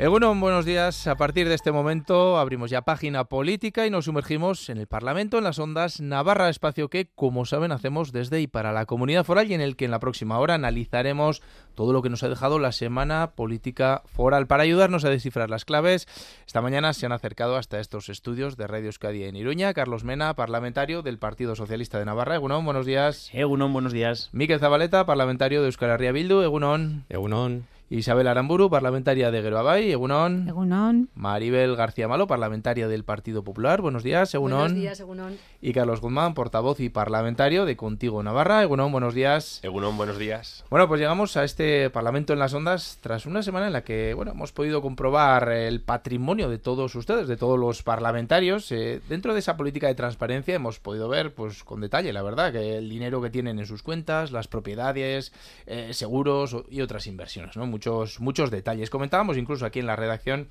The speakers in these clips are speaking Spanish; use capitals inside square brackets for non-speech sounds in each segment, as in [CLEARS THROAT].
Egunon, buenos días. A partir de este momento abrimos ya página política y nos sumergimos en el Parlamento, en las ondas Navarra, espacio que, como saben, hacemos desde y para la comunidad foral y en el que en la próxima hora analizaremos todo lo que nos ha dejado la semana política foral. Para ayudarnos a descifrar las claves, esta mañana se han acercado hasta estos estudios de Radio Euskadi en Iruña. Carlos Mena, parlamentario del Partido Socialista de Navarra. Egunon, buenos días. Egunon, buenos días. Miquel Zabaleta, parlamentario de Euskal Herria Bildu. Egunon. Egunon. Isabel Aramburu, parlamentaria de Geroabay, Egunon. Egunon. Maribel García Malo, parlamentaria del Partido Popular, buenos días, Egunon. Buenos días, Egunon. Y Carlos Guzmán, portavoz y parlamentario de Contigo Navarra, Egunon, buenos días. Egunon, buenos días. Bueno, pues llegamos a este Parlamento en las Ondas tras una semana en la que, bueno, hemos podido comprobar el patrimonio de todos ustedes, de todos los parlamentarios. Eh, dentro de esa política de transparencia hemos podido ver, pues con detalle, la verdad, que el dinero que tienen en sus cuentas, las propiedades, eh, seguros y otras inversiones, ¿no? Muchos, muchos detalles. Comentábamos incluso aquí en la redacción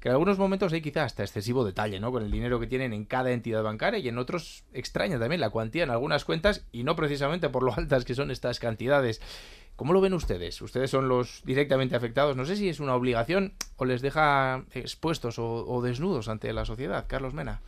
que en algunos momentos hay quizás hasta excesivo detalle, ¿no? Con el dinero que tienen en cada entidad bancaria y en otros extraña también la cuantía en algunas cuentas y no precisamente por lo [LAUGHS] altas que son estas cantidades. ¿Cómo lo ven ustedes? Ustedes son los directamente afectados. No sé si es una obligación o les deja expuestos o, o desnudos ante la sociedad. Carlos Mena.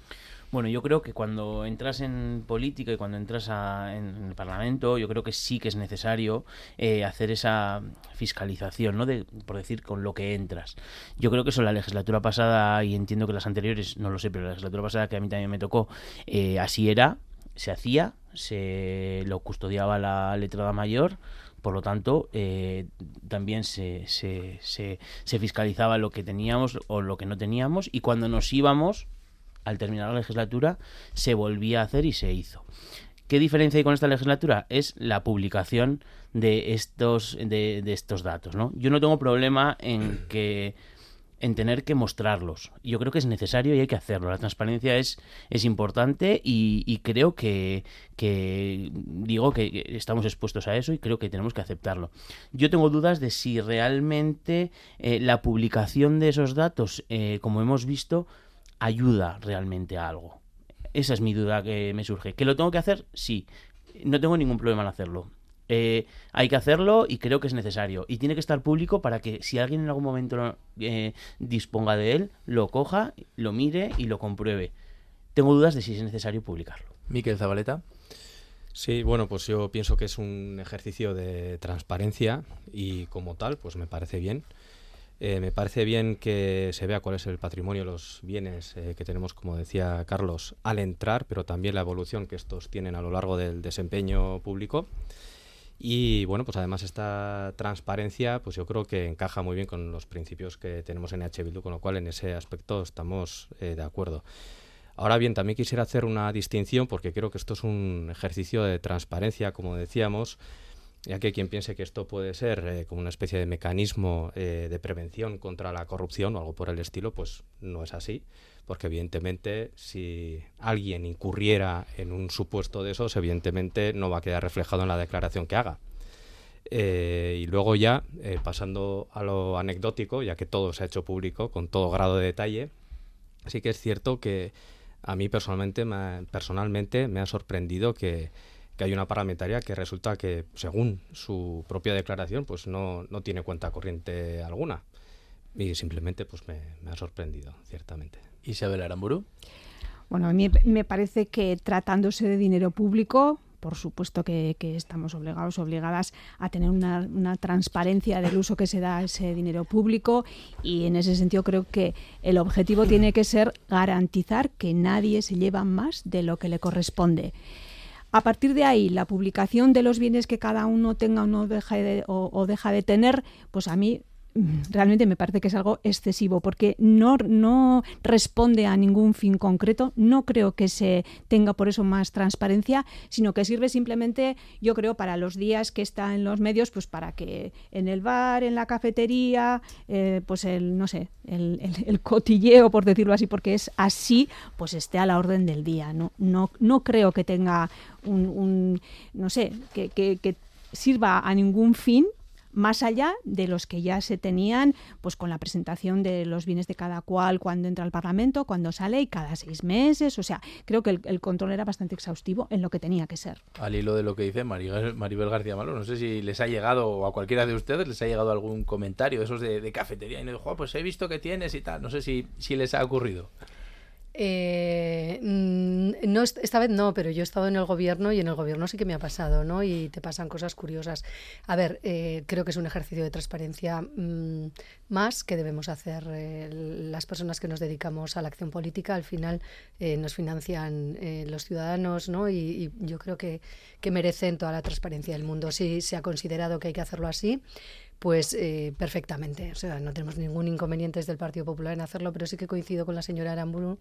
Bueno, yo creo que cuando entras en política y cuando entras en, el Parlamento, yo creo que sí que es necesario eh, hacer esa fiscalización, ¿no? De, por decir, con lo que entras. Yo creo que eso la legislatura pasada, y entiendo que las anteriores, no lo sé, pero la legislatura pasada que a mí también me tocó, eh, así era, se hacía, se lo custodiaba la letrada mayor, por lo tanto, eh, también se, se, se, se, fiscalizaba lo que teníamos o lo que no teníamos y cuando nos íbamos, al terminar la legislatura, se volvía a hacer y se hizo. ¿Qué diferencia hay con esta legislatura? Es la publicación de estos, de, estos datos. ¿no? Yo no tengo problema en que en tener que mostrarlos. Yo creo que es necesario y hay que hacerlo. La transparencia es, es importante y, creo que, que, digo que estamos expuestos a eso y creo que tenemos que aceptarlo. Yo tengo dudas de si realmente eh, la publicación de esos datos, eh, como hemos visto, ayuda realmente a algo. Esa es mi duda que me surge. ¿Que lo tengo que hacer? Sí. No tengo ningún problema en hacerlo. Eh, hay que hacerlo y creo que es necesario. Y tiene que estar público para que si alguien en algún momento eh, disponga de él, lo coja, lo mire y lo compruebe. Tengo dudas de si es necesario publicarlo. Miquel Zabaleta. Sí, bueno, pues yo pienso que es un ejercicio de transparencia y como tal, pues me parece bien. Eh, me parece bien que se vea cuál es el patrimonio, los bienes eh, que tenemos, como decía Carlos, al entrar, pero también la evolución que estos tienen a lo largo del desempeño público. Y bueno, pues además esta transparencia, pues yo creo que encaja muy bien con los principios que tenemos en H. con lo cual en ese aspecto estamos eh, de acuerdo. Ahora bien, también quisiera hacer una distinción porque creo que esto es un ejercicio de transparencia, como decíamos, ya que quien piense que esto puede ser eh, como una especie de mecanismo eh, de prevención contra la corrupción o algo por el estilo, pues no es así, porque evidentemente si alguien incurriera en un supuesto de esos, evidentemente no va a quedar reflejado en la declaración que haga. Eh, y luego ya, pasando a lo anecdótico, ya que todo se ha hecho público con todo grado de detalle, sí que es cierto que a mí personalmente personalmente me ha sorprendido que que hay una parlamentaria que resulta que, según su propia declaración, pues no, no tiene cuenta corriente alguna. Y simplemente pues me, ha sorprendido, ciertamente. Isabel Aramburu. Bueno, a mí me parece que tratándose de dinero público, por supuesto que, estamos obligados, obligadas a tener una, una, transparencia del uso que se da a ese dinero público y en ese sentido creo que el objetivo tiene que ser garantizar que nadie se lleva más de lo que le corresponde. A partir de ahí, la publicación de los bienes que cada uno tenga o, no deja de, o deja de tener, pues a mí realmente me parece que es algo excesivo porque no, no responde a ningún fin concreto, no creo que se tenga por eso más transparencia, sino que sirve simplemente, yo creo, para los días que está en los medios, pues para que en el bar, en la cafetería, eh, pues el, no sé, el, el, cotilleo, por decirlo así, porque es así, pues esté a la orden del día. No, no, no creo que tenga un, un no sé, que, que, que sirva a ningún fin más allá de los que ya se tenían, pues con la presentación de los bienes de cada cual cuando entra al Parlamento, cuando sale y cada seis meses. O sea, creo que el, control era bastante exhaustivo en lo que tenía que ser. Al hilo de lo que dice Maribel, García Malo, no sé si les ha llegado o a cualquiera de ustedes les ha llegado algún comentario esos de, cafetería y no dijo, pues he visto que tienes y tal. No sé si, si les ha ocurrido. Eh, mm, no, esta vez no, pero yo he estado en el gobierno y en el gobierno sí que me ha pasado, ¿no? Y te pasan cosas curiosas. A ver, eh, creo que es un ejercicio de transparencia mm, más que debemos hacer eh, las personas que nos dedicamos a la acción política. Al final nos financian los ciudadanos, ¿no? Y, y yo creo que, que, merecen toda la transparencia del mundo. Si se ha considerado que hay que hacerlo así, pues eh, perfectamente. O sea, no tenemos ningún inconveniente desde el Partido Popular en hacerlo, pero sí que coincido con la señora Aramburu,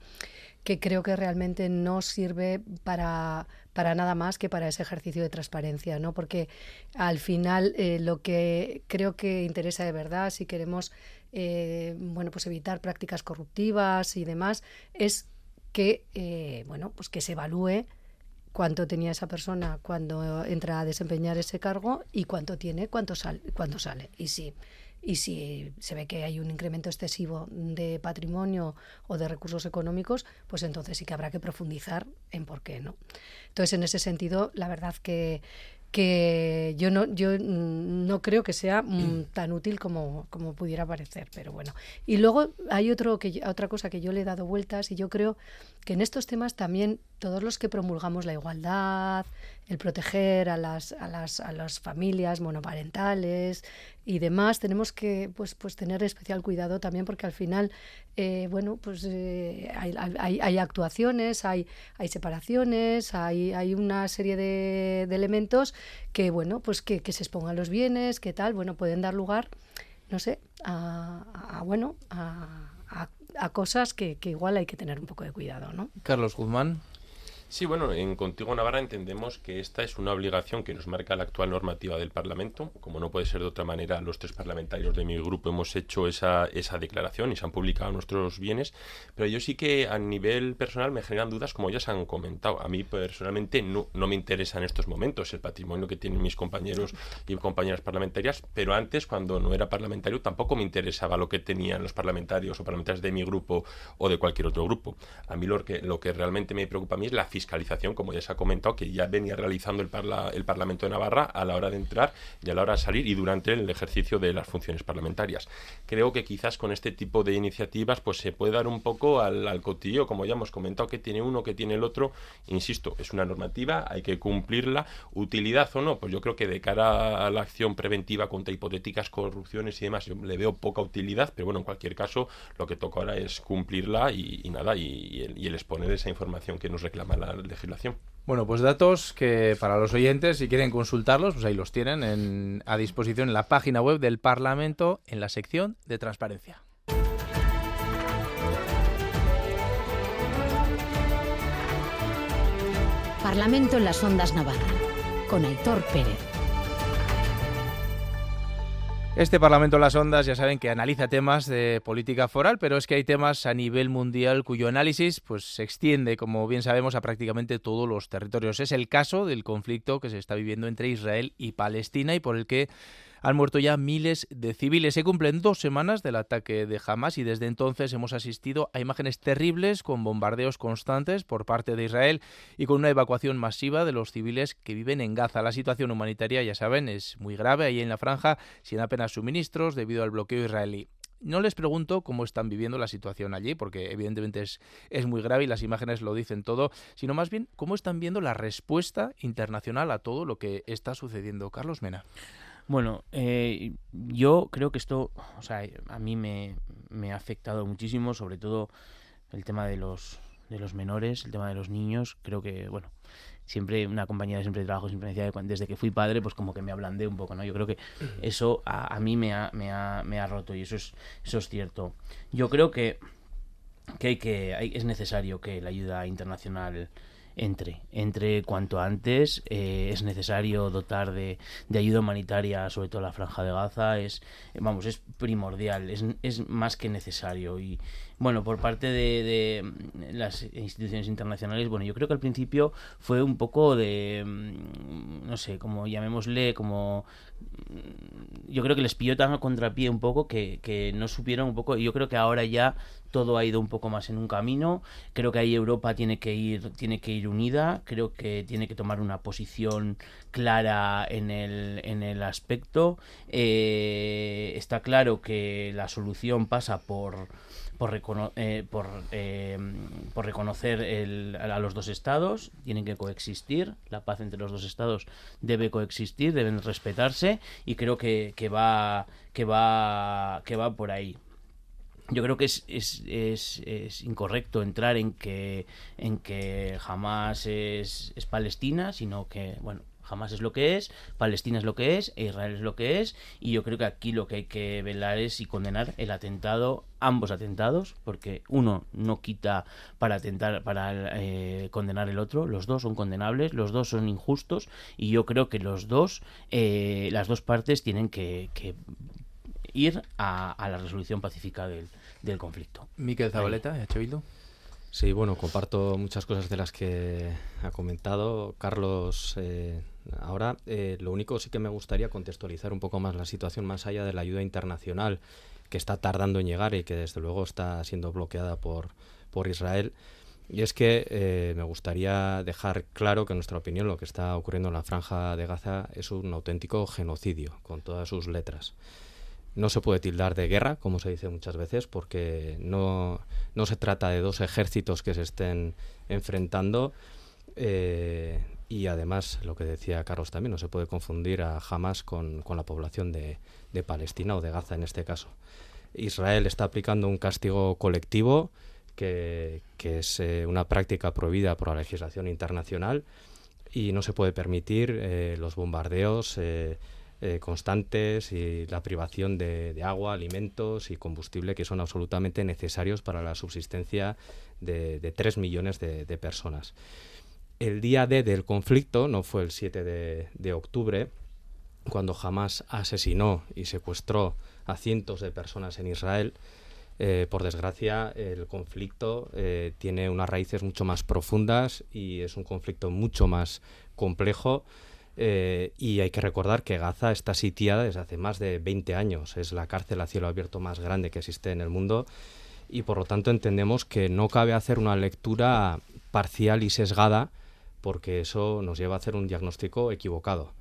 que creo que realmente no sirve para, para nada más que para ese ejercicio de transparencia, ¿no? Porque al final eh, lo que creo que interesa de verdad, si queremos eh, bueno, pues evitar prácticas corruptivas y demás, es que bueno, pues que se evalúe cuánto tenía esa persona cuando entra a desempeñar ese cargo y cuánto tiene cuánto sale, cuando sale. Y si, y si se ve que hay un incremento excesivo de patrimonio o de recursos económicos, pues entonces sí que habrá que profundizar en por qué no. Entonces, en ese sentido, la verdad que que yo no yo no creo que sea mm, [CLEARS THROAT] tan útil como, como pudiera parecer pero bueno y luego hay otro que otra cosa que yo le he dado vueltas y yo creo que en estos temas también todos los que promulgamos la igualdad, el proteger a las, a las, a las familias monoparentales y demás, tenemos que pues, pues tener especial cuidado también porque al final, eh, bueno, pues eh, hay, hay, actuaciones, hay, hay separaciones, hay, hay una serie de, de elementos que, bueno, pues que, que se expongan los bienes, que tal, bueno, pueden dar lugar, no sé, a, a bueno, a a cosas que, que, igual hay que tener un poco de cuidado, ¿no? Carlos Guzmán. Sí, bueno, en Contigo Navarra entendemos que esta es una obligación que nos marca la actual normativa del Parlamento. Como no puede ser de otra manera, los tres parlamentarios de mi grupo hemos hecho esa, esa declaración y se han publicado nuestros bienes. Pero yo sí que a nivel personal me generan dudas, como ya se han comentado. A mí personalmente no, no me interesa en estos momentos el patrimonio que tienen mis compañeros y compañeras parlamentarias, pero antes, cuando no era parlamentario, tampoco me interesaba lo que tenían los parlamentarios o parlamentarias de mi grupo o de cualquier otro grupo. A mí lo que, lo que realmente me preocupa a mí es la fiscalización, como ya se ha comentado, que ya venía realizando el, el Parlamento de Navarra a la hora de entrar y a la hora de salir y durante el ejercicio de las funciones parlamentarias. Creo que quizás con este tipo de iniciativas pues se puede dar un poco al, al cotillo, como ya hemos comentado, que tiene uno, que tiene el otro. Insisto, es una normativa, hay que cumplirla. Utilidad o no, pues yo creo que de cara a la acción preventiva contra hipotéticas corrupciones y demás, yo le veo poca utilidad, pero bueno, en cualquier caso, lo que toca ahora es cumplirla y, nada, y, el, y el exponer esa información que nos reclama la legislación. Bueno, pues datos que para los oyentes, si quieren consultarlos, pues ahí los tienen a disposición en la página web del Parlamento en la sección de transparencia. Parlamento en las Ondas Navarra, con Aitor Pérez. Este Parlamento de las Ondas ya saben que analiza temas de política foral, pero es que hay temas a nivel mundial cuyo análisis pues se extiende, como bien sabemos, a prácticamente todos los territorios. Es el caso del conflicto que se está viviendo entre Israel y Palestina y por el que han muerto ya miles de civiles. Se cumplen dos semanas del ataque de Hamas y desde entonces hemos asistido a imágenes terribles con bombardeos constantes por parte de Israel y con una evacuación masiva de los civiles que viven en Gaza. La situación humanitaria, ya saben, es muy grave ahí en la franja, sin apenas suministros debido al bloqueo israelí. No les pregunto cómo están viviendo la situación allí, porque evidentemente es, es, muy grave y las imágenes lo dicen todo, sino más bien cómo están viendo la respuesta internacional a todo lo que está sucediendo. Carlos Mena. Bueno, eh, yo creo que esto, o sea, a mí me, ha afectado muchísimo, sobre todo el tema de los, de los menores, el tema de los niños. Creo que, bueno, siempre una compañía de siempre de trabajo siempre decía desde que fui padre pues como que me ablandé un poco no yo creo que eso a, mí me ha, me, ha, me ha roto y eso es eso es cierto. Yo creo que que hay que hay, es necesario que la ayuda internacional entre, entre cuanto antes. Eh, es necesario dotar de, de, ayuda humanitaria, sobre todo la franja de Gaza. Es, vamos, es primordial, es, es más que necesario. Y Bueno, por parte de, de, las instituciones internacionales, bueno, yo creo que al principio fue un poco de, mm, no sé, como llamémosle, como mm, yo creo que les pilló tan a contrapié un poco que, que no supieron un poco, y yo creo que ahora ya todo ha ido un poco más en un camino. Creo que ahí Europa tiene que ir, tiene que ir unida. Creo que tiene que tomar una posición clara en el, en el aspecto. Eh, está claro que la solución pasa por por, eh, por, eh, por, reconocer el, a los dos estados, tienen que coexistir, la paz entre los dos estados debe coexistir, deben respetarse y creo que, que va que va que va por ahí. Yo creo que es, es, es, es, incorrecto entrar en que en que jamás es Palestina, sino que bueno jamás es lo que es, Palestina es lo que es, e Israel es lo que es, y yo creo que aquí lo que hay que velar es y condenar el atentado, ambos atentados, porque uno no quita para atentar, para eh, condenar el otro, los dos son condenables, los dos son injustos, y yo creo que los dos, eh, las dos partes tienen que, que ir a, a la resolución pacífica del, del conflicto. Miquel Zabaleta, ¿H. Sí, bueno, comparto muchas cosas de las que ha comentado Carlos eh, ahora. Eh, lo único sí que me gustaría contextualizar un poco más la situación más allá de la ayuda internacional que está tardando en llegar y que desde luego está siendo bloqueada por, por Israel. Y es que eh, me gustaría dejar claro que en nuestra opinión lo que está ocurriendo en la franja de Gaza es un auténtico genocidio, con todas sus letras no se puede tildar de guerra, como se dice muchas veces, porque no, no se trata de dos ejércitos que se estén enfrentando. Eh, y además, lo que decía Carlos también, no se puede confundir a Hamas con, con la población de, de, Palestina o de Gaza en este caso. Israel está aplicando un castigo colectivo que, que es eh, una práctica prohibida por la legislación internacional y no se puede permitir eh, los bombardeos eh, constantes y la privación de, agua, alimentos y combustible que son absolutamente necesarios para la subsistencia de, de 3 millones de, personas. El día D del conflicto, no fue el 7 de, octubre, cuando Hamas asesinó y secuestró a cientos de personas en Israel, eh, por desgracia, el conflicto eh, tiene unas raíces mucho más profundas y es un conflicto mucho más complejo eh, y hay que recordar que Gaza está sitiada desde hace más de 20 años. Es la cárcel a cielo abierto más grande que existe en el mundo y por lo tanto entendemos que no cabe hacer una lectura parcial y sesgada porque eso nos lleva a hacer un diagnóstico equivocado.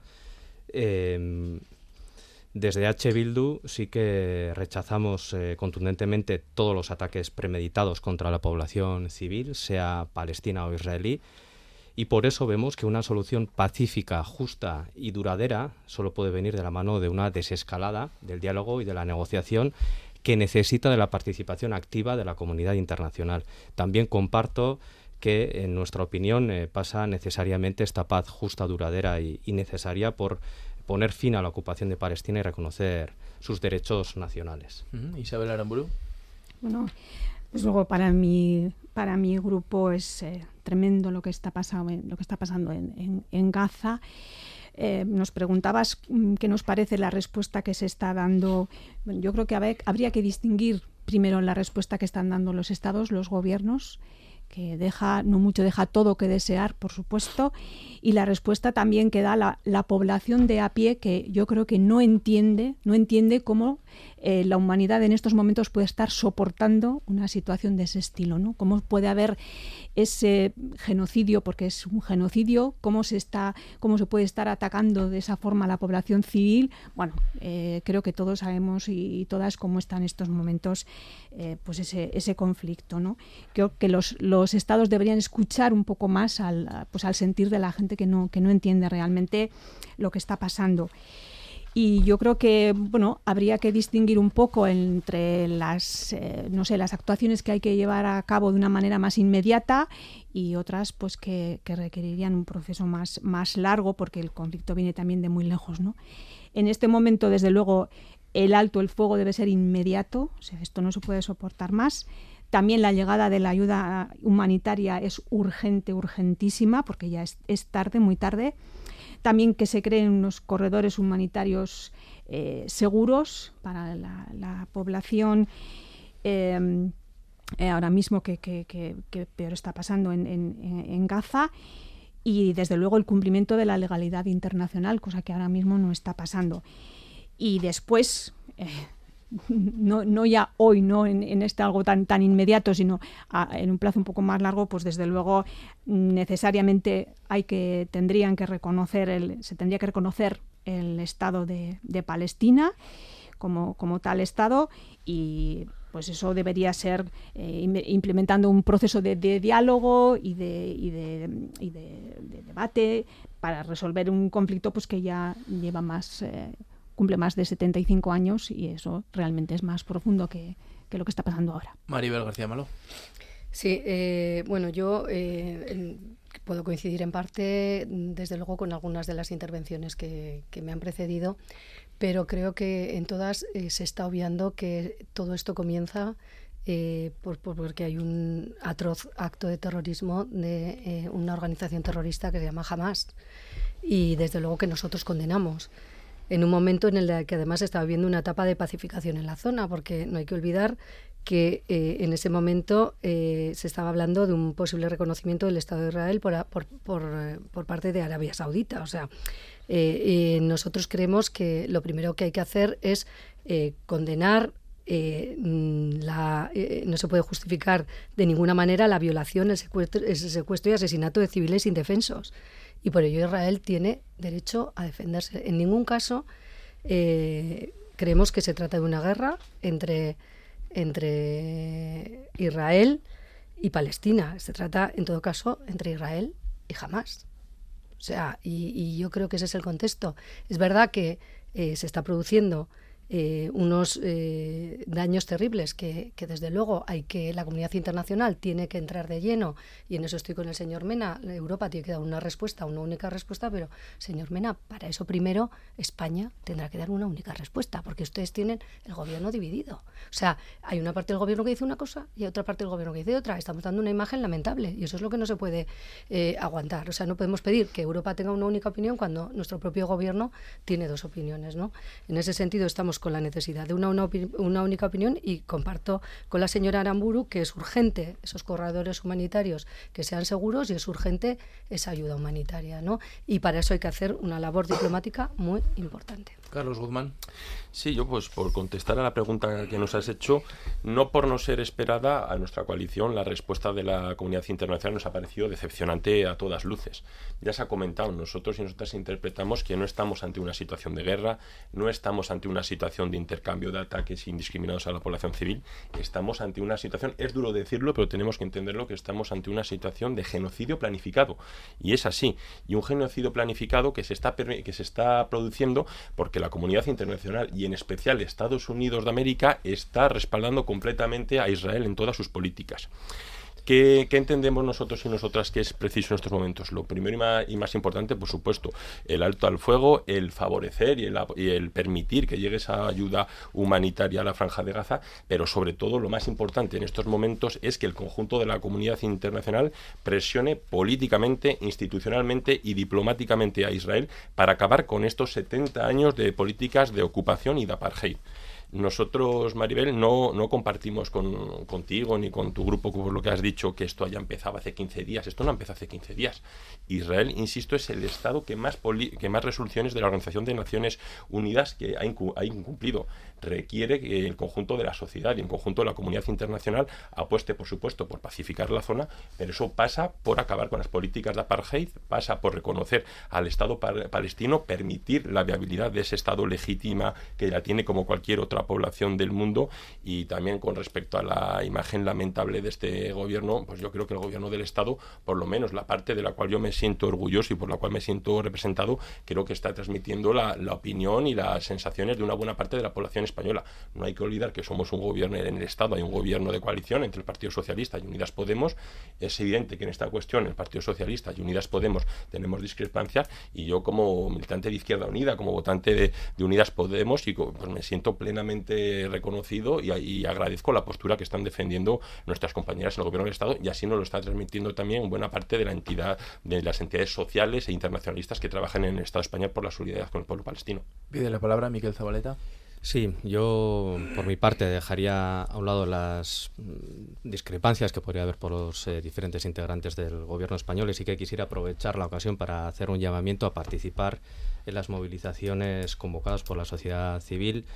Em, desde H. Bildu sí que rechazamos eh, contundentemente todos los ataques premeditados contra la población civil, sea palestina o israelí, y por eso vemos que una solución pacífica, justa y duradera solo puede venir de la mano de una desescalada del diálogo y de la negociación que necesita de la participación activa de la comunidad internacional. También comparto que, en nuestra opinión, eh, pasa necesariamente esta paz justa, duradera y, necesaria por poner fin a la ocupación de Palestina y reconocer sus derechos nacionales. Isabel Aramburu. Bueno, desde luego para mi, para mi grupo es eh, tremendo lo que está, pasando, lo que está pasando en, en, Gaza. Eh, nos preguntabas mm, qué nos parece la respuesta que se está dando. yo creo que habría que distinguir primero la respuesta que están dando los estados, los gobiernos, que deja, no mucho, deja todo que desear, por supuesto, y la respuesta también que da la, la población de a pie, que yo creo que no entiende, no entiende cómo eh, la humanidad en estos momentos puede estar soportando una situación de ese estilo, ¿no? Cómo puede haber ese genocidio, porque es un genocidio, cómo se está, cómo se puede estar atacando de esa forma a la población civil. Bueno, eh, creo que todos sabemos y, todas cómo están en estos momentos eh, pues ese, ese conflicto, ¿no? Creo que los, los estados deberían escuchar un poco más al, pues al sentir de la gente que no, que no entiende realmente lo que está pasando. Y yo creo que bueno, habría que distinguir un poco entre las, eh, no sé, las actuaciones que hay que llevar a cabo de una manera más inmediata y otras pues que, requerirían un proceso más, más largo porque el conflicto viene también de muy lejos. ¿no? En este momento, desde luego, el alto el fuego debe ser inmediato, o sea, esto no se puede soportar más. También la llegada de la ayuda humanitaria es urgente, urgentísima, porque ya es, es tarde, muy tarde. También que se creen unos corredores humanitarios eh, seguros para la, población. Em, eh, ahora mismo que, peor está pasando en, Gaza y desde luego el cumplimiento de la legalidad internacional, cosa que ahora mismo no está pasando. Y después, eh, no, no, ya hoy, no en, este algo tan, tan inmediato, sino en un plazo un poco más largo, pues desde luego necesariamente hay que, tendrían que reconocer, el, se tendría que reconocer el Estado de, de Palestina como, como tal Estado y pues eso debería ser eh, implementando un proceso de, diálogo y, de, y, de, debate para resolver un conflicto pues que ya lleva más eh, cumple más de 75 años y eso realmente es más profundo que, lo que está pasando ahora. Maribel García Malo. Sí, eh, bueno, yo puedo coincidir en parte, desde luego, con algunas de las intervenciones que, que me han precedido pero creo que en todas eh, se está obviando que todo esto comienza eh, por, porque hay un atroz acto de terrorismo de eh, una organización terrorista que se llama Hamas y desde luego que nosotros condenamos en un momento en el que además está viviendo una etapa de pacificación en la zona, porque no hay que olvidar que en ese momento se estaba hablando de un posible reconocimiento del Estado de Israel por, por, por, por parte de Arabia Saudita. O sea, eh, nosotros creemos que lo primero que hay que hacer es eh, condenar eh, mm, la, no se puede justificar de ninguna manera la violación, el secuestro, secuestro y asesinato de civiles indefensos. Y por ello Israel tiene derecho a defenderse. En ningún caso creemos que se trata de una guerra entre, entre Israel y Palestina. Se trata, en todo caso, entre Israel y Hamas. O sea, y, yo creo que ese es el contexto. Es verdad que eh, se está produciendo eh, unos eh, daños terribles que, desde luego hay que la comunidad internacional tiene que entrar de lleno y en eso estoy con el señor Mena. Europa tiene que dar una respuesta una única respuesta pero señor Mena para eso primero España tendrá que dar una única respuesta porque ustedes tienen el gobierno dividido. O sea hay una parte del gobierno que dice una cosa y otra parte del gobierno que dice otra. Estamos dando una imagen lamentable y eso es lo que no se puede eh, aguantar. O sea no podemos pedir que Europa tenga una única opinión cuando nuestro propio gobierno tiene dos opiniones no en ese sentido estamos con la necesidad de una, única opinión y comparto con la señora Aramburu que es urgente esos corredores humanitarios que sean seguros y es urgente esa ayuda humanitaria. ¿no? Y para eso hay que hacer una labor diplomática muy importante. Carlos Guzmán. Sí, yo pues por contestar a la pregunta que nos has hecho, no por no ser esperada a nuestra coalición, la respuesta de la comunidad internacional nos ha parecido decepcionante a todas luces. Ya se ha comentado, nosotros y nosotras interpretamos que no estamos ante una situación de guerra, no estamos ante una situación de intercambio de ataques indiscriminados a la población civil, estamos ante una situación, es duro decirlo, pero tenemos que entenderlo, que estamos ante una situación de genocidio planificado. Y es así, y un genocidio planificado que se está, que se está produciendo porque la comunidad internacional y en especial Estados Unidos de América está respaldando completamente a Israel en todas sus políticas. ¿Qué, entendemos nosotros y nosotras que es preciso en estos momentos? Lo primero y más, importante, por supuesto, el alto al fuego, el favorecer y el, permitir que llegue esa ayuda humanitaria a la franja de Gaza, pero sobre todo lo más importante en estos momentos es que el conjunto de la comunidad internacional presione políticamente, institucionalmente y diplomáticamente a Israel para acabar con estos 70 años de políticas de ocupación y de apartheid. Nosotros, Maribel, no, no compartimos con, contigo ni con tu grupo por lo que has dicho que esto haya empezado hace 15 días. Esto no empezó hace 15 días. Israel, insisto, es el Estado que más, que más resoluciones de la Organización de Naciones Unidas que ha, ha incumplido requiere que el conjunto de la sociedad y el conjunto de la comunidad internacional apueste, por supuesto, por pacificar la zona, pero eso pasa por acabar con las políticas de apartheid, pasa por reconocer al Estado palestino, permitir la viabilidad de ese Estado legítima que ya tiene como cualquier otra población del mundo y también con respecto a la imagen lamentable de este gobierno, pues yo creo que el gobierno del Estado, por lo menos la parte de la cual yo me siento orgulloso y por la cual me siento representado, creo que está transmitiendo la, la opinión y las sensaciones de una buena parte de la población española. No hay que olvidar que somos un gobierno en el Estado, hay un gobierno de coalición entre el Partido Socialista y Unidas Podemos. Es evidente que en esta cuestión el Partido Socialista y Unidas Podemos tenemos discrepancias y yo como militante de Izquierda Unida, como votante de, Unidas Podemos, y pues me siento plenamente reconocido y, agradezco la postura que están defendiendo nuestras compañeras en el gobierno del Estado y así nos lo está transmitiendo también buena parte de la entidad, de las entidades sociales e internacionalistas que trabajan en el Estado español por la solidaridad con el pueblo palestino. Pide la palabra Miquel Zabaleta. Sí, yo por mi parte dejaría a un lado las mm, discrepancias que podría haber por los eh, diferentes integrantes del gobierno español y sí que quisiera aprovechar la ocasión para hacer un llamamiento a participar en las movilizaciones convocadas por la sociedad civil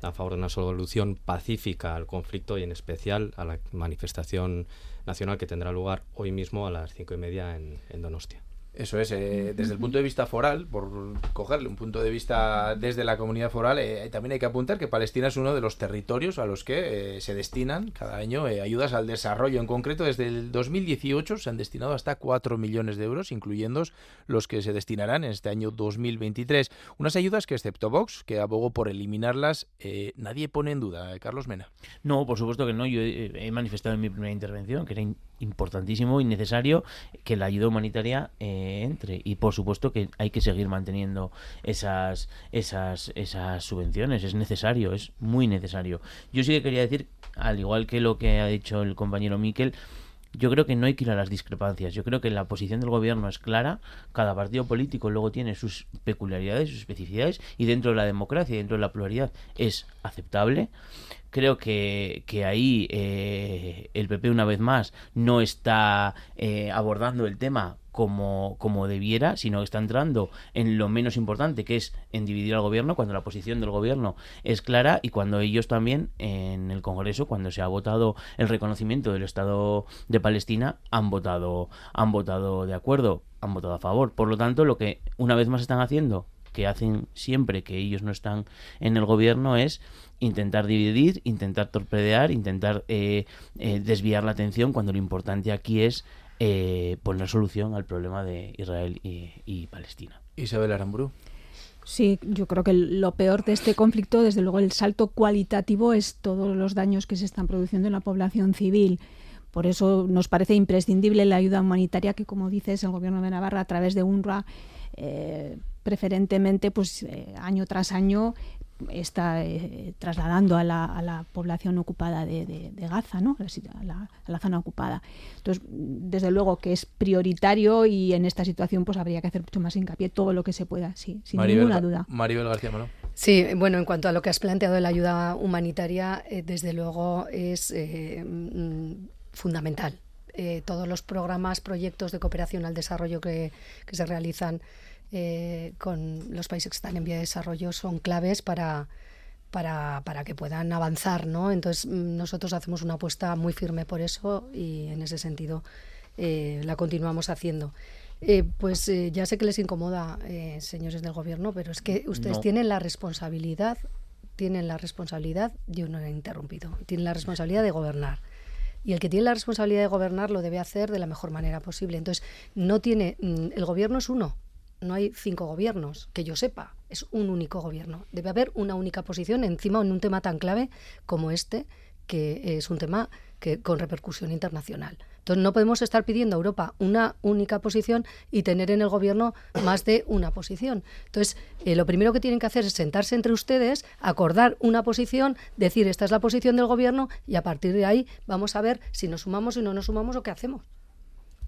a favor de una solución pacífica al conflicto y en especial a la manifestación nacional que tendrá lugar hoy mismo a las cinco y media en Donostia. Eso es, eh, desde el punto de vista foral, por cogerle un punto de vista desde la comunidad foral, eh, también hay que apuntar que Palestina es uno de los territorios a los que eh, se destinan cada año ayudas al desarrollo. En concreto, desde el 2018 se han destinado hasta 4 millones de euros, incluyendo los que se destinarán en este año 2023. Unas ayudas que, excepto Vox, que abogó por eliminarlas, nadie pone en duda. Carlos Mena. No, por supuesto que no. Yo he, manifestado en mi primera intervención que era importantísimo y necesario que la ayuda humanitaria eh, entre y por supuesto que hay que seguir manteniendo esas esas esas subvenciones es necesario es muy necesario yo sí que quería decir al igual que lo que ha dicho el compañero Miquel yo creo que no hay que ir a las discrepancias. Yo creo que la posición del gobierno es clara. Cada partido político luego tiene sus peculiaridades, sus especificidades, y dentro de la democracia dentro de la pluralidad es aceptable creo que, que ahí eh, el PP una vez más no está eh, abordando el tema como, como debiera, sino que está entrando en lo menos importante, que es en dividir al gobierno, cuando la posición del gobierno es clara y cuando ellos también en el Congreso, cuando se ha votado el reconocimiento del Estado de Palestina, han votado, han votado de acuerdo, han votado a favor. Por lo tanto, lo que una vez más están haciendo que hacen siempre que ellos no están en el gobierno es intentar dividir, intentar torpedear, intentar eh, eh, desviar la atención cuando lo importante aquí es eh, poner solución al problema de Israel y, Palestina. Isabel Aramburu. Sí, yo creo que lo peor de este conflicto, desde luego el salto cualitativo, es todos los daños que se están produciendo en la población civil. Por eso nos parece imprescindible la ayuda humanitaria que, como dices, el Gobierno de Navarra, a través de UNRWA, preferentemente, pues año tras año, está eh, trasladando a la, a la, población ocupada de, Gaza, ¿no? A la, zona ocupada. Entonces, desde luego que es prioritario y en esta situación pues habría que hacer mucho más hincapié todo lo que se pueda, sí, sin ninguna duda. Maribel García Malo. Sí, bueno, en cuanto a lo que has planteado de la ayuda humanitaria, eh, desde luego es eh, mm, fundamental. todos los programas, proyectos de cooperación al desarrollo que, que se realizan eh, con los países que están en vía de desarrollo son claves para, para, para, que puedan avanzar, ¿no? Entonces mm, nosotros hacemos una apuesta muy firme por eso y en ese sentido eh, la continuamos haciendo. Eh, pues ya sé que les incomoda, señores del gobierno, pero es que ustedes tienen la responsabilidad, tienen la responsabilidad, yo no he interrumpido, tienen la responsabilidad de gobernar. Y el que tiene la responsabilidad de gobernar lo debe hacer de la mejor manera posible. Entonces, no tiene, mm, el gobierno es uno, no hay cinco gobiernos, que yo sepa, es un único gobierno. Debe haber una única posición encima en un tema tan clave como este, que es un tema que, con repercusión internacional. Entonces no podemos estar pidiendo a Europa una única posición y tener en el gobierno más de una posición. Entonces, eh, lo primero que tienen que hacer es sentarse entre ustedes, acordar una posición, decir esta es la posición del gobierno y a partir de ahí vamos a ver si nos sumamos y no nos sumamos o qué hacemos.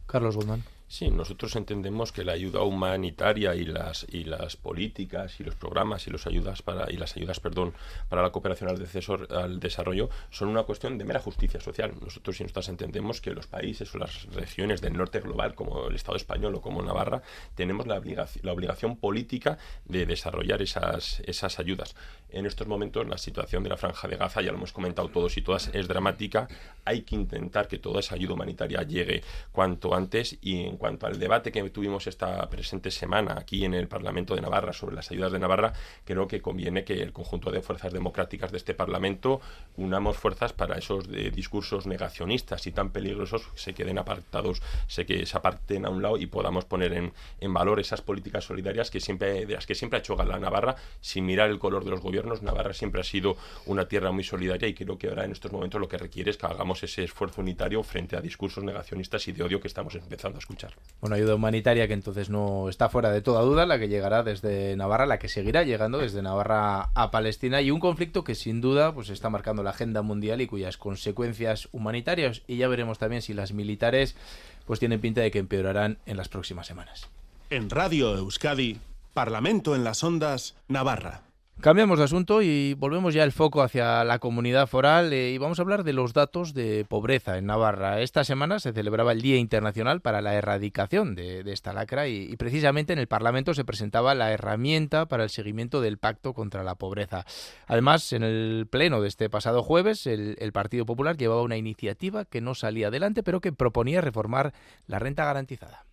Carlos Guzmán. Sí, nosotros entendemos que la ayuda humanitaria y las y las políticas y los programas y las ayudas para y las ayudas, perdón, para la cooperación al, al desarrollo son una cuestión de mera justicia social. Nosotros y nosotras entendemos que los países o las regiones del norte global, como el Estado español o como Navarra, tenemos la obligación, la obligación política de desarrollar esas esas ayudas. En estos momentos la situación de la franja de Gaza, ya lo hemos comentado todos y todas, es dramática. Hay que intentar que toda esa ayuda humanitaria llegue cuanto antes y en cuanto al debate que tuvimos esta presente semana aquí en el Parlamento de Navarra sobre las ayudas de Navarra, creo que conviene que el conjunto de fuerzas democráticas de este Parlamento unamos fuerzas para esos eh, discursos negacionistas y tan peligrosos se queden apartados, se que se aparten a un lado y podamos poner en, valor esas políticas solidarias que siempre, de las que siempre ha hecho gala Navarra, sin mirar el color de los gobiernos. Navarra siempre ha sido una tierra muy solidaria y creo que ahora en estos momentos lo que requiere es que hagamos ese esfuerzo unitario frente a discursos negacionistas y de odio que estamos empezando a escuchar. Bueno, ayuda humanitaria que entonces no está fuera de toda duda, la que llegará desde Navarra, la que seguirá llegando desde Navarra a Palestina y un conflicto que sin duda pues está marcando la agenda mundial y cuyas consecuencias humanitarias y ya veremos también si las militares pues tienen pinta de que empeorarán en las próximas semanas. En Radio Euskadi, Parlamento en las Ondas, Navarra. Cambiamos de asunto y volvemos ya el foco hacia la comunidad foral eh, y vamos a hablar de los datos de pobreza en Navarra. Esta semana se celebraba el Día Internacional para la Erradicación de, esta lacra y, precisamente en el Parlamento se presentaba la herramienta para el seguimiento del Pacto contra la Pobreza. Además, en el pleno de este pasado jueves, el, el Partido Popular llevaba una iniciativa que no salía adelante, pero que proponía reformar la renta garantizada.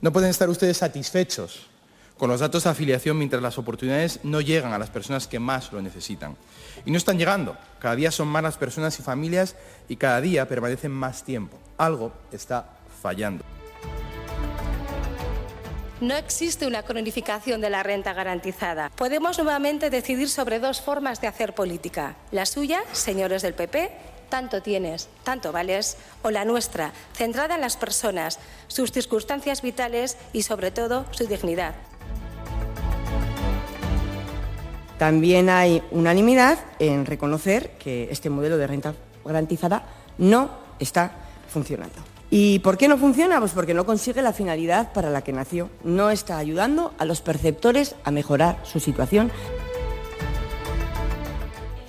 No pueden estar ustedes satisfechos con los datos de afiliación mientras las oportunidades no llegan a las personas que más lo necesitan. Y no están llegando. Cada día son más las personas y familias y cada día permanecen más tiempo. Algo está fallando. No existe una cronificación de la renta garantizada. Podemos nuevamente decidir sobre dos formas de hacer política. La suya, señores del PP, tanto tienes, tanto vales, o la nuestra, centrada en las personas, sus circunstancias vitales y sobre todo su dignidad. También hay unanimidad en reconocer que este modelo de renta garantizada no está funcionando. ¿Y por qué no funciona? Pues porque no consigue la finalidad para la que nació. No está ayudando a los perceptores a mejorar su situación.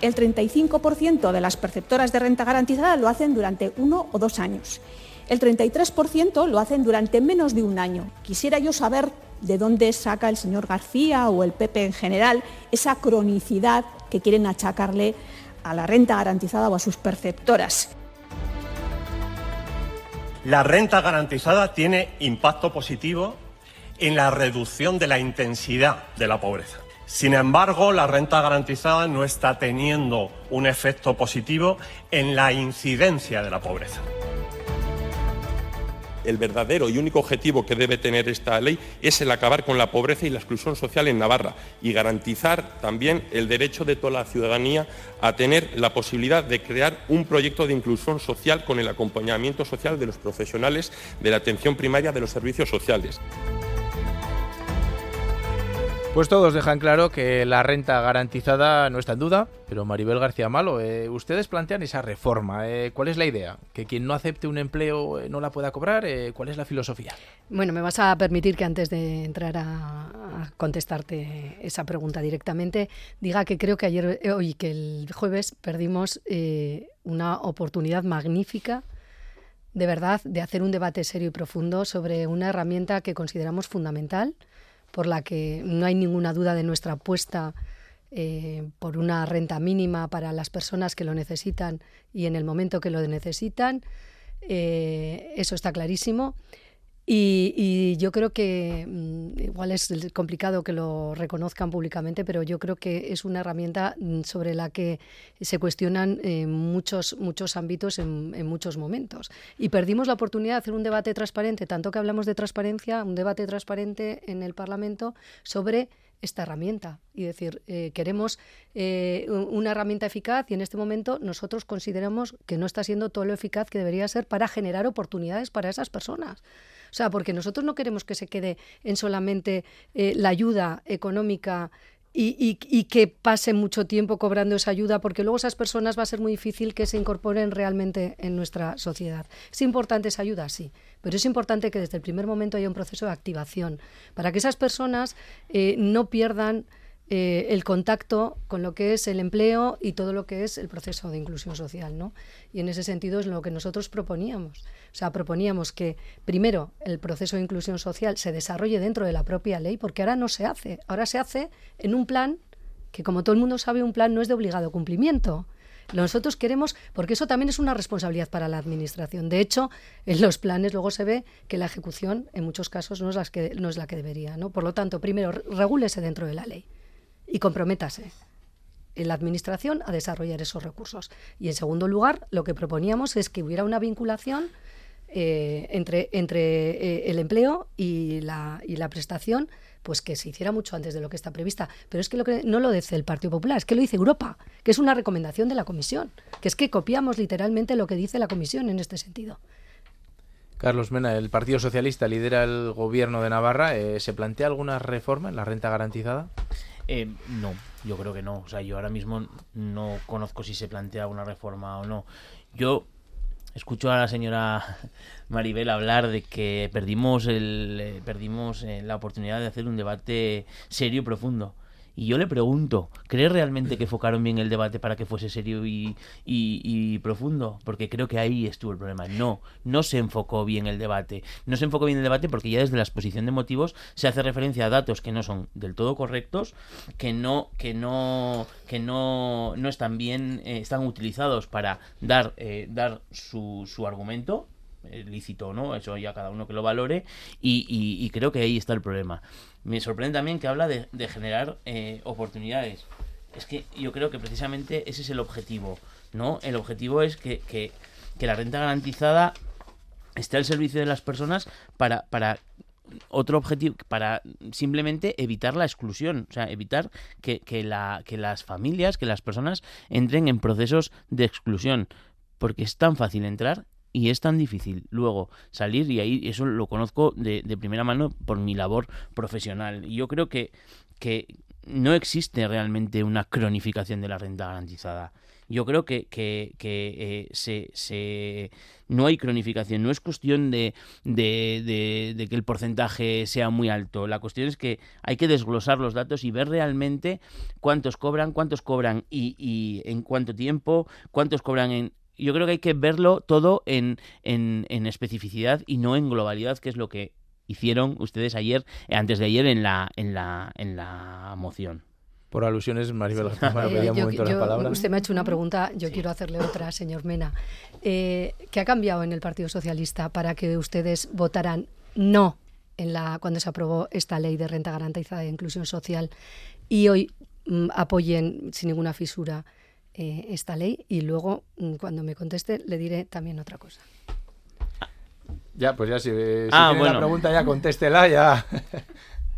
El 35% de las perceptoras de renta garantizada lo hacen durante uno o dos años. El 33% lo hacen durante menos de un año. Quisiera yo saber de dónde saca el señor García o el PP en general esa cronicidad que quieren achacarle a la renta garantizada o a sus perceptoras. La renta garantizada tiene impacto positivo en la reducción de la intensidad de la pobreza. Sin embargo, la renta garantizada no está teniendo un efecto positivo en la incidencia de la pobreza el verdadero y único objetivo que debe tener esta ley es el acabar con la pobreza y la exclusión social en Navarra y garantizar también el derecho de toda la ciudadanía a tener la posibilidad de crear un proyecto de inclusión social con el acompañamiento social de los profesionales de la atención primaria de los servicios sociales. Pues todos dejan claro que la renta garantizada no está en duda, pero Maribel García Malo, eh, ustedes plantean esa reforma. Eh, ¿Cuál es la idea? ¿Que quien no acepte un empleo eh, no la pueda cobrar? ¿Cuál es la filosofía? Bueno, me vas a permitir que antes de entrar a, contestarte esa pregunta directamente, diga que creo que ayer, hoy, que el jueves perdimos una oportunidad magnífica de verdad de hacer un debate serio y profundo sobre una herramienta que consideramos fundamental por la que no hay ninguna duda de nuestra apuesta eh, por una renta mínima para las personas que lo necesitan y en el momento que lo necesitan. Eh, eso está clarísimo. Y, yo creo que mm, igual es complicado que lo reconozcan públicamente, pero yo creo que es una herramienta mm, sobre la que se cuestionan eh, muchos, muchos ámbitos en, muchos momentos. Y perdimos la oportunidad de hacer un debate transparente, tanto que hablamos de transparencia, un debate transparente en el Parlamento sobre esta herramienta y decir, eh, queremos eh, una herramienta eficaz y en este momento nosotros consideramos que no está siendo todo lo eficaz que debería ser para generar oportunidades para esas personas. O sea, porque nosotros no queremos que se quede en solamente eh, la ayuda económica y, que pase mucho tiempo cobrando esa ayuda, porque luego esas personas va a ser muy difícil que se incorporen realmente en nuestra sociedad. ¿Es importante esa ayuda? Sí, pero es importante que desde el primer momento haya un proceso de activación, para que esas personas eh, no pierdan eh, el contacto con lo que es el empleo y todo lo que es el proceso de inclusión social, ¿no? Y en ese sentido es lo que nosotros proponíamos. O sea, proponíamos que primero el proceso de inclusión social se desarrolle dentro de la propia ley, porque ahora no se hace. Ahora se hace en un plan que, como todo el mundo sabe, un plan no es de obligado cumplimiento. Nosotros queremos, porque eso también es una responsabilidad para la Administración. De hecho, en los planes luego se ve que la ejecución en muchos casos no es, las que, no es la que debería. ¿no? Por lo tanto, primero, regúlese dentro de la ley y comprométase en la Administración a desarrollar esos recursos. Y en segundo lugar, lo que proponíamos es que hubiera una vinculación eh, entre, entre eh, el empleo y la, y la prestación, pues que se hiciera mucho antes de lo que está prevista. Pero es que, lo que no lo dice el Partido Popular, es que lo dice Europa, que es una recomendación de la Comisión, que es que copiamos literalmente lo que dice la Comisión en este sentido. Carlos Mena, el Partido Socialista lidera el gobierno de Navarra. Eh, ¿Se plantea alguna reforma en la renta garantizada? Eh, no, yo creo que no. O sea, yo ahora mismo no conozco si se plantea una reforma o no. Yo escucho a la señora [LAUGHS] Maribel hablar de que perdimos el eh, perdimos eh, la oportunidad de hacer un debate serio y profundo. Y yo le pregunto, ¿cree realmente que enfocaron bien el debate para que fuese serio y, y, profundo? Porque creo que ahí estuvo el problema. No, no se enfocó bien el debate. No se enfocó bien el debate porque ya desde la exposición de motivos se hace referencia a datos que no son del todo correctos, que no, que no, que no, no están bien, eh, están utilizados para dar, eh, dar su, su argumento lícito o no, eso ya cada uno que lo valore, y, creo que ahí está el problema. Me sorprende también que habla de, generar eh, oportunidades. Es que yo creo que precisamente ese es el objetivo, ¿no? El objetivo es que, que, la renta garantizada esté al servicio de las personas para, para otro objetivo para simplemente evitar la exclusión, o sea, evitar que, que, la, que las familias, que las personas entren en procesos de exclusión, porque es tan fácil entrar y es tan difícil luego salir y ahí eso lo conozco de, de primera mano por mi labor profesional. Y yo creo que, que no existe realmente una cronificación de la renta garantizada. Yo creo que, que, que eh, se, se, no hay cronificación, no es cuestión de, de, de, que el porcentaje sea muy alto. La cuestión es que hay que desglosar los datos y ver realmente cuántos cobran, cuántos cobran y, y en cuánto tiempo, cuántos cobran en, yo creo que hay que verlo todo en, en, especificidad y no en globalidad, que es lo que hicieron ustedes ayer, eh, antes de ayer, en la, en la, en la moción. Por alusiones, Maribel, eh, la palabra. Usted me ha hecho una pregunta, yo quiero hacerle otra, señor Mena. Eh, ¿Qué ha cambiado en el Partido Socialista para que ustedes votaran no en la cuando se aprobó esta ley de renta garantizada de inclusión social y hoy mm, apoyen sin ninguna fisura eh, esta ley y luego mm, cuando me conteste le diré también otra cosa. Ya, pues ya si, ah, tiene la pregunta ya contéstela ya. [LAUGHS]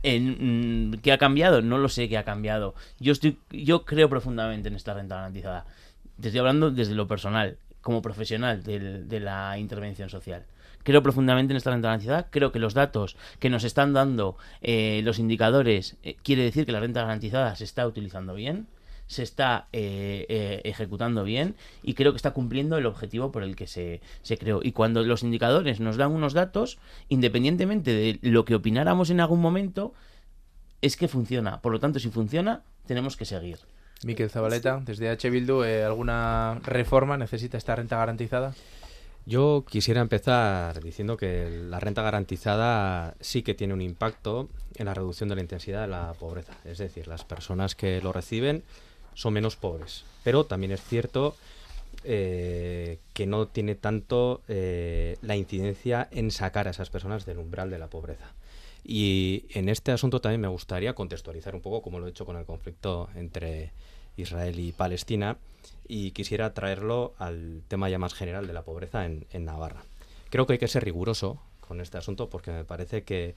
En, mm, ¿Qué ha cambiado? No lo sé qué ha cambiado. Yo estoy, yo creo profundamente en esta renta garantizada. Estoy hablando desde lo personal, como profesional de, la intervención social. Creo profundamente en esta renta garantizada. Creo que los datos que nos están dando eh, los indicadores eh, quiere decir que la renta garantizada se está utilizando bien se está eh, eh, ejecutando bien y creo que está cumpliendo el objetivo por el que se, se, creó. Y cuando los indicadores nos dan unos datos, independientemente de lo que opináramos en algún momento, es que funciona. Por lo tanto, si funciona, tenemos que seguir. Miquel Zabaleta, desde H. Bildu, eh, ¿alguna reforma necesita esta renta garantizada? Yo quisiera empezar diciendo que la renta garantizada sí que tiene un impacto en la reducción de la intensidad de la pobreza. Es decir, las personas que lo reciben son menos pobres. Pero también es cierto eh, que no tiene tanto eh, la incidencia en sacar a esas personas del umbral de la pobreza. Y en este asunto también me gustaría contextualizar un poco, como lo he hecho con el conflicto entre Israel y Palestina, y quisiera traerlo al tema ya más general de la pobreza en, en Navarra. Creo que hay que ser riguroso con este asunto porque me parece que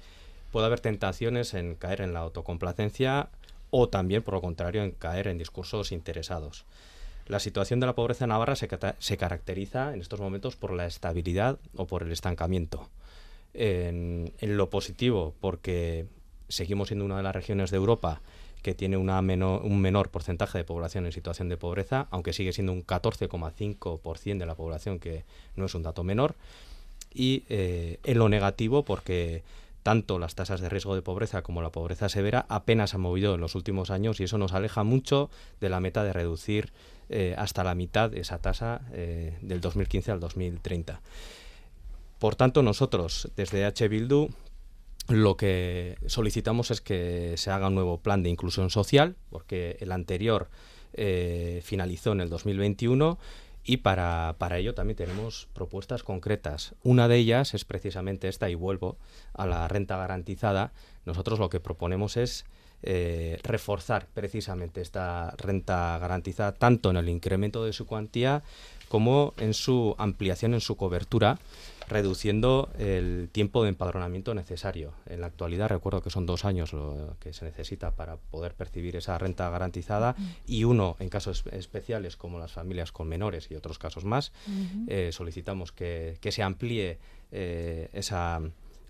puede haber tentaciones en caer en la autocomplacencia o también, por lo contrario, en caer en discursos interesados. La situación de la pobreza en Navarra se, caracteriza en estos momentos por la estabilidad o por el estancamiento. En, lo positivo, porque seguimos siendo una de las regiones de Europa que tiene una un menor porcentaje de población en situación de pobreza, aunque sigue siendo un 14,5% de la población, que no es un dato menor. Y eh, en lo negativo, porque tanto las tasas de riesgo de pobreza como la pobreza severa apenas han movido en los últimos años y eso nos aleja mucho de la meta de reducir eh, hasta la mitad esa tasa eh, del 2015 al 2030. Por tanto, nosotros desde H. Bildu lo que solicitamos es que se haga un nuevo plan de inclusión social, porque el anterior eh, finalizó en el 2021 y para, para, ello también tenemos propuestas concretas. Una de ellas es precisamente esta, y vuelvo a la renta garantizada. Nosotros lo que proponemos es eh, reforzar precisamente esta renta garantizada tanto en el incremento de su cuantía como en su ampliación, en su cobertura, reduciendo el tiempo de empadronamiento necesario. En la actualidad recuerdo que son dos años lo que se necesita para poder percibir esa renta garantizada y uno en casos especiales como las familias con menores y otros casos más. Eh, solicitamos que, que, se amplíe eh, esa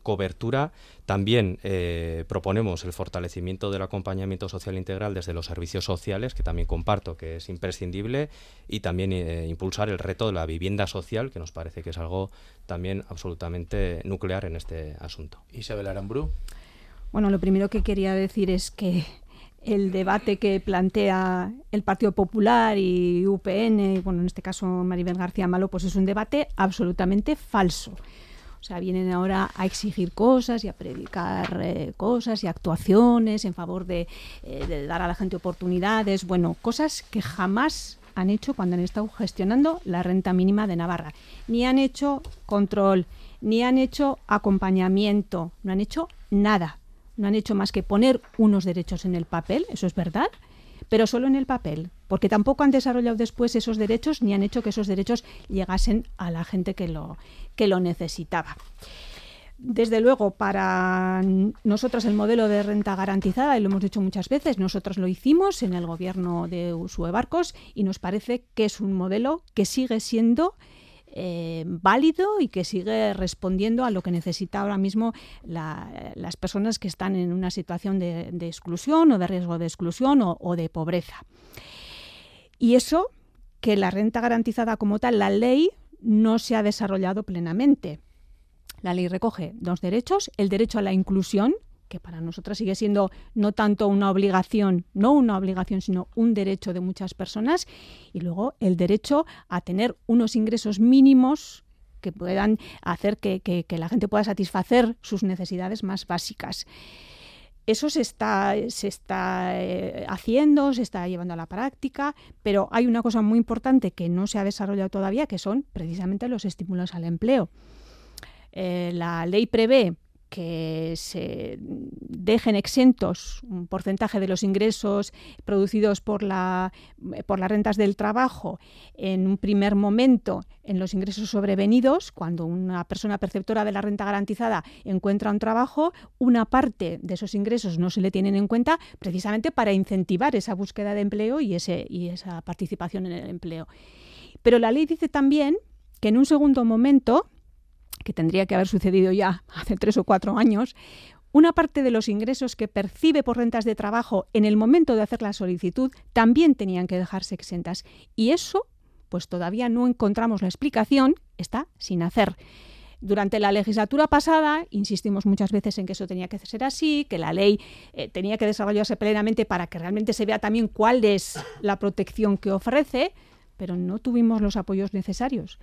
cobertura. También eh, proponemos el fortalecimiento del acompañamiento social integral desde los servicios sociales, que también comparto que es imprescindible, y también eh, impulsar el reto de la vivienda social, que nos parece que es algo también absolutamente nuclear en este asunto. Isabel Aramburu. Bueno, lo primero que quería decir es que el debate que plantea el Partido Popular y UPN, y bueno, en este caso Maribel García Malo, pues es un debate absolutamente falso. O sea, vienen ahora a exigir cosas y a predicar eh, cosas y actuaciones en favor eh, de dar a la gente oportunidades, bueno, cosas que jamás han hecho cuando han estado gestionando la renta mínima de Navarra. Ni han hecho control, ni han hecho acompañamiento, no han hecho nada. No han hecho más que poner unos derechos en el papel, eso es verdad, pero solo en el papel, porque tampoco han desarrollado después esos derechos ni han hecho que esos derechos llegasen a la gente que lo, que lo necesitaba. Desde luego, para nosotros el modelo de renta garantizada, y lo hemos dicho muchas veces, nosotros lo hicimos en el gobierno de Usue Barcos y nos parece que es un modelo que sigue siendo eh, válido y que sigue respondiendo a lo que necesita ahora mismo las personas que están en una situación de, exclusión o de riesgo de exclusión o, de pobreza. Y eso que la renta garantizada como tal, la ley, no se ha desarrollado plenamente. La ley recoge dos derechos, el derecho a la inclusión, que para nosotras sigue siendo no tanto una obligación, no una obligación, sino un derecho de muchas personas, y luego el derecho a tener unos ingresos mínimos que puedan hacer que, la gente pueda satisfacer sus necesidades más básicas. Eso se está, se está eh, haciendo, se está llevando a la práctica, pero hay una cosa muy importante que no se ha desarrollado todavía, que son precisamente los estímulos al empleo. Eh, la ley prevé que se dejen exentos un porcentaje de los ingresos producidos por, la, por las rentas del trabajo en un primer momento en los ingresos sobrevenidos, cuando una persona perceptora de la renta garantizada encuentra un trabajo, una parte de esos ingresos no se le tienen en cuenta precisamente para incentivar esa búsqueda de empleo y, ese, y esa participación en el empleo. Pero la ley dice también que en un segundo momento que tendría que haber sucedido ya hace tres o cuatro años, una parte de los ingresos que percibe por rentas de trabajo en el momento de hacer la solicitud también tenían que dejarse exentas. Y eso, pues todavía no encontramos la explicación, está sin hacer. Durante la legislatura pasada insistimos muchas veces en que eso tenía que ser así, que la ley eh, tenía que desarrollarse plenamente para que realmente se vea también cuál es la protección que ofrece pero no tuvimos los apoyos necesarios.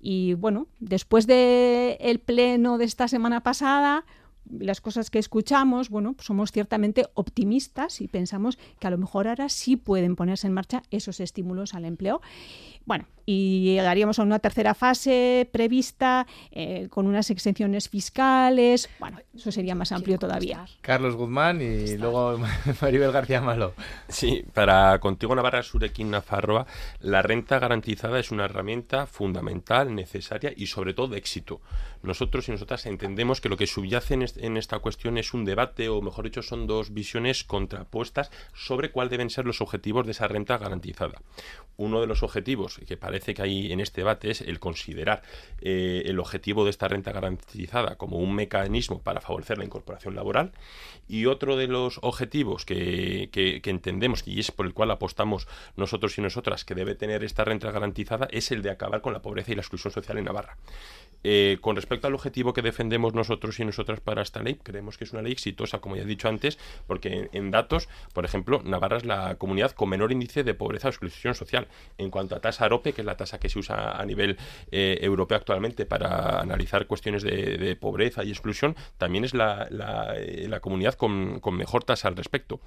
Y bueno, después del el pleno de esta semana pasada, las cosas que escuchamos, bueno, somos ciertamente optimistas y pensamos que a lo mejor ahora sí pueden ponerse en marcha esos estímulos al empleo. Bueno, y llegaríamos a una tercera fase prevista eh, con unas exenciones fiscales. Bueno, eso sería más amplio todavía. Carlos Guzmán y luego [LAUGHS] Maribel García Malo. Sí, para Contigo Navarra Surequín Nafarroa, la renta garantizada es una herramienta fundamental, necesaria y sobre todo de éxito. Nosotros y nosotras entendemos que lo que subyace en esta cuestión es un debate, o mejor dicho, son dos visiones contrapuestas sobre cuál deben ser los objetivos de esa renta garantizada. Uno de los objetivos que parece que hay en este debate es el considerar eh, el objetivo de esta renta garantizada como un mecanismo para favorecer la incorporación laboral y otro de los objetivos que, entendemos y es por el cual apostamos nosotros y nosotras que debe tener esta renta garantizada es el de acabar con la pobreza y la exclusión social en Navarra. Eh, con respecto al objetivo que defendemos nosotros y nosotras para esta ley, creemos que es una ley exitosa, como ya he dicho antes, porque en, datos, por ejemplo, Navarra es la comunidad con menor índice de pobreza o exclusión social. En cuanto a tasa AROPE, que es la tasa que se usa a nivel eh, europeo actualmente para analizar cuestiones de, pobreza y exclusión, también es la, eh, comunidad con, con mejor tasa al respecto.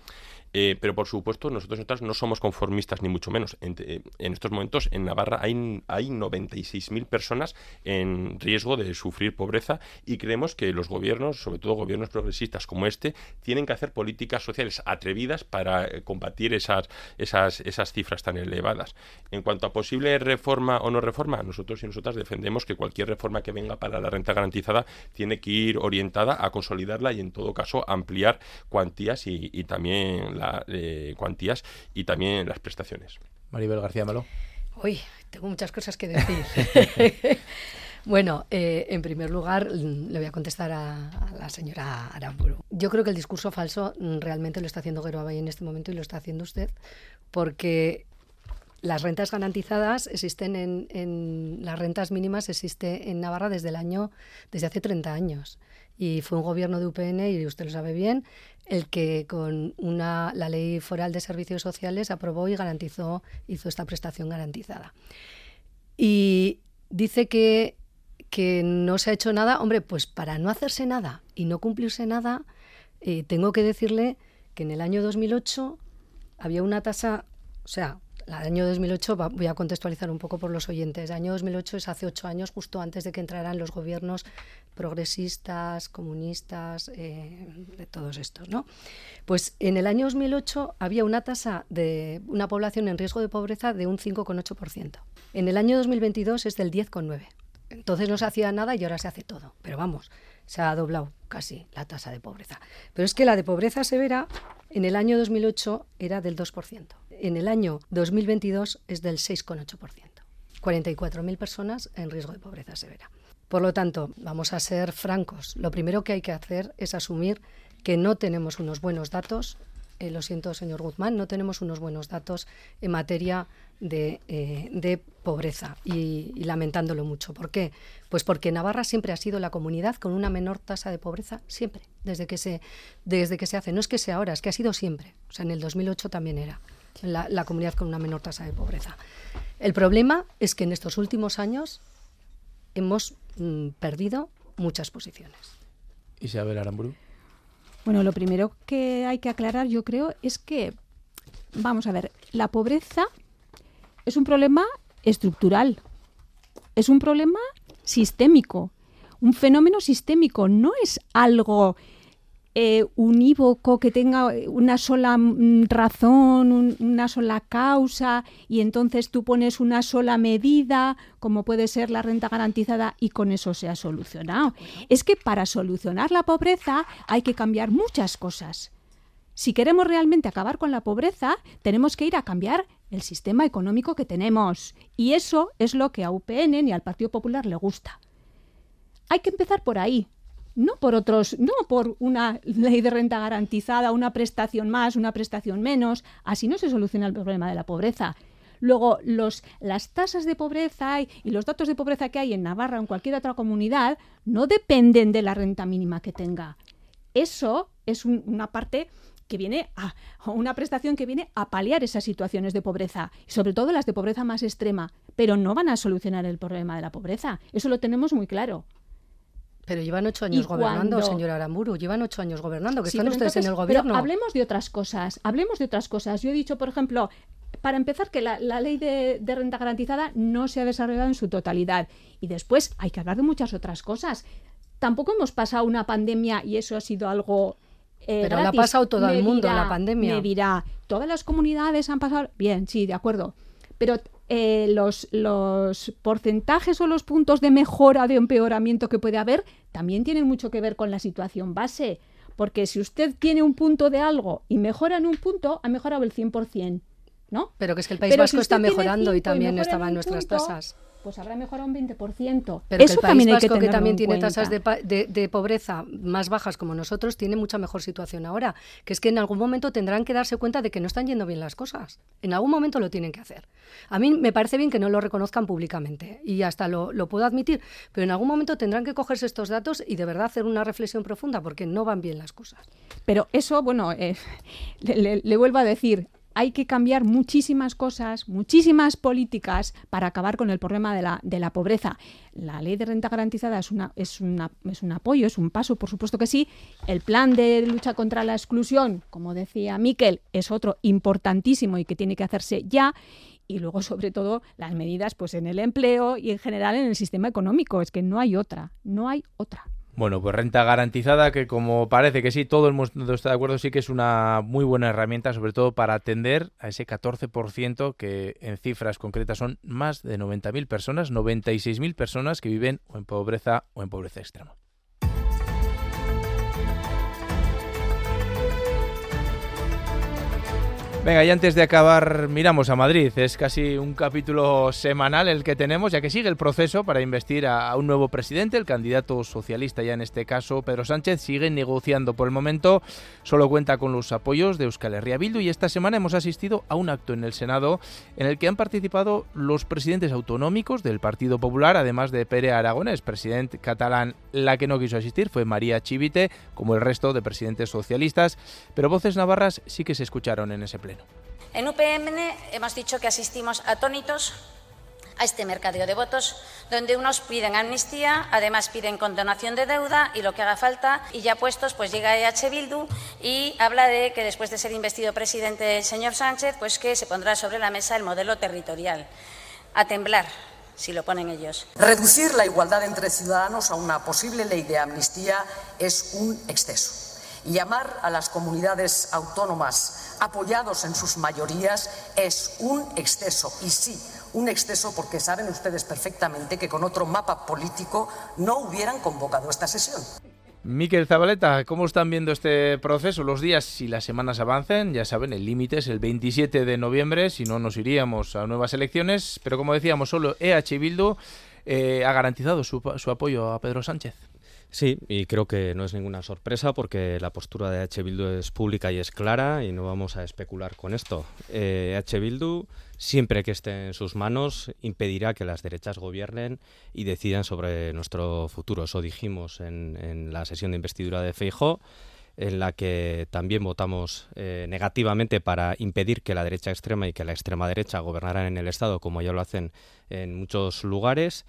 Eh, pero por supuesto, nosotros nosotras no somos conformistas ni mucho menos. En, eh, estos momentos en Navarra hay, hay 96.000 personas en riesgo de sufrir pobreza y creemos que los gobiernos, sobre todo gobiernos progresistas como este, tienen que hacer políticas sociales atrevidas para eh, combatir esas, esas, esas cifras tan elevadas. En cuanto a posible reforma o no reforma, nosotros y nosotras defendemos que cualquier reforma que venga para la renta garantizada tiene que ir orientada a consolidarla y en todo caso ampliar cuantías y, y también las eh, cuantías y también las prestaciones. Maribel García Malo. Uy, tengo muchas cosas que decir. [LAUGHS] bueno, eh, en primer lugar, mm, le voy a contestar a, la señora Aramburu. Yo creo que el discurso falso mm, realmente lo está haciendo Geroabay en este momento y lo está haciendo usted, porque las rentas garantizadas existen en, en, las rentas mínimas existe en Navarra desde el año desde hace 30 años y fue un gobierno de UPN y usted lo sabe bien el que con una la ley foral de servicios sociales aprobó y garantizó hizo esta prestación garantizada. Y dice que que no se ha hecho nada. Hombre pues para no hacerse nada y no cumplirse nada eh, tengo que decirle que en el año 2008 había una tasa o sea el año 2008, voy a contextualizar un poco por los oyentes, el año 2008 es hace ocho años, justo antes de que entraran los gobiernos progresistas, comunistas, eh, de todos estos, ¿no? Pues en el año 2008 había una tasa de una población en riesgo de pobreza de un 5,8%. En el año 2022 es del 10,9%. Entonces no se hacía nada y ahora se hace todo. Pero vamos, se ha doblado casi la tasa de pobreza. Pero es que la de pobreza severa en el año 2008 era del 2% en el año 2022 es del 6,8%. 44.000 personas en riesgo de pobreza severa. Por lo tanto, vamos a ser francos. Lo primero que hay que hacer es asumir que no tenemos unos buenos datos, eh, lo siento, señor Guzmán, no tenemos unos buenos datos en materia de, eh, pobreza y, y, lamentándolo mucho. ¿Por qué? Pues porque Navarra siempre ha sido la comunidad con una menor tasa de pobreza, siempre, desde que se, desde que se hace. No es que sea ahora, es que ha sido siempre. O sea, en el 2008 también era la, comunidad con una menor tasa de pobreza. El problema es que en estos últimos años hemos mm, perdido muchas posiciones. Isabel Aramburu. Bueno, lo primero que hay que aclarar, yo creo, es que, vamos a ver, la pobreza es un problema estructural, es un problema sistémico, un fenómeno sistémico, no es algo eh, unívoco, que tenga una sola mm, razón, una sola causa, y entonces tú pones una sola medida, como puede ser la renta garantizada, y con eso se ha solucionado. Es que para solucionar la pobreza hay que cambiar muchas cosas. Si queremos realmente acabar con la pobreza, tenemos que ir a cambiar el sistema económico que tenemos. Y eso es lo que a UPN ni al Partido Popular le gusta. Hay que empezar por ahí, no por otros, no por una ley de renta garantizada, una prestación más, una prestación menos. Así no se soluciona el problema de la pobreza. Luego, las tasas de pobreza y, los datos de pobreza que hay en Navarra o en cualquier otra comunidad no dependen de la renta mínima que tenga. Eso es una parte que viene a una prestación que viene a paliar esas situaciones de pobreza, y sobre todo las de pobreza más extrema, pero no van a solucionar el problema de la pobreza. Eso lo tenemos muy claro. Pero llevan ocho años gobernando, señora Aramburu, llevan ocho años gobernando, que están ustedes en el gobierno. Pero hablemos de otras cosas, hablemos de otras cosas. Yo he dicho, por ejemplo, para empezar, que la, ley de, renta garantizada no se ha desarrollado en su totalidad. Y después hay que hablar de muchas otras cosas. Tampoco hemos pasado una pandemia y eso ha sido algo eh, Pero la ha pasado todo el mundo, la pandemia. Me dirá, todas las comunidades han pasado. Bien, sí, de acuerdo. Pero eh, los, los porcentajes o los puntos de mejora de empeoramiento que puede haber también tienen mucho que ver con la situación base. Porque si usted tiene un punto de algo y mejora en un punto, ha mejorado el 100%. ¿No? Pero que es que el País Vasco está mejorando y también estaba en nuestras tasas pues habrá mejorado un 20%. Pero Eso que el País también Vasco, que, también tiene tasas de, pobreza más bajas como nosotros, tiene mucha mejor situación ahora. Que es que en algún momento tendrán que darse cuenta de que no están yendo bien las cosas. En algún momento lo tienen que hacer. A mí me parece bien que no lo reconozcan públicamente y hasta lo, puedo admitir, pero en algún momento tendrán que cogerse estos datos y de verdad hacer una reflexión profunda porque no van bien las cosas. Pero eso, bueno, eh, [LAUGHS] le vuelvo a decir, hay que cambiar muchísimas cosas, muchísimas políticas para acabar con el problema de la, de la pobreza. La ley de renta garantizada es, una, es, una, es un apoyo, es un paso, por supuesto que sí. El plan de lucha contra la exclusión, como decía Miquel, es otro importantísimo y que tiene que hacerse ya y luego sobre todo las medidas pues en el empleo y en general en el sistema económico es que no hay otra no hay otra bueno, pues renta garantizada, que como parece que sí, todo el mundo está de acuerdo, sí que es una muy buena herramienta, sobre todo para atender a ese 14% que en cifras concretas son más de 90.000 personas, 96.000 personas que viven o en pobreza o en pobreza extrema. Venga, y antes de acabar, miramos a Madrid. Es casi un capítulo semanal el que tenemos, ya que sigue el proceso para investir a, un nuevo presidente. El candidato socialista, ya en este caso, Pedro Sánchez, sigue negociando. Por el momento, solo cuenta con los apoyos de Euskal Herria Bildu. Y esta semana hemos asistido a un acto en el Senado en el que han participado los presidentes autonómicos del Partido Popular, además de Pere Aragonés, presidente catalán. La que no quiso asistir fue María Chivite, como el resto de presidentes socialistas. Pero voces navarras sí que se escucharon en ese pleno. En UPMN hemos dicho que asistimos atónitos a este mercadeo de votos, donde unos piden amnistía, además piden condonación de deuda y lo que haga falta, y ya puestos, pues llega EH Bildu y habla de que después de ser investido presidente el señor Sánchez, pues que se pondrá sobre la mesa el modelo territorial. A temblar, si lo ponen ellos. Reducir la igualdad entre ciudadanos a una posible ley de amnistía es un exceso. Llamar a las comunidades autónomas apoyados en sus mayorías es un exceso. Y sí, un exceso porque saben ustedes perfectamente que con otro mapa político no hubieran convocado esta sesión. Miquel Zabaleta, ¿cómo están viendo este proceso? Los días y las semanas avancen, ya saben, el límite es el 27 de noviembre, si no nos iríamos a nuevas elecciones, pero como decíamos, solo EH Bildu ha garantizado su apoyo a Pedro Sánchez. Sí, y creo que no es ninguna sorpresa porque la postura de H. Bildu es pública y es clara y no vamos a especular con esto. Eh, H. Bildu, siempre que esté en sus manos, impedirá que las derechas gobiernen y decidan sobre nuestro futuro. Eso dijimos en, la sesión de investidura de Feijó en la que también votamos eh, negativamente para impedir que la derecha extrema y que la extrema derecha gobernaran en el Estado, como ya lo hacen en muchos lugares.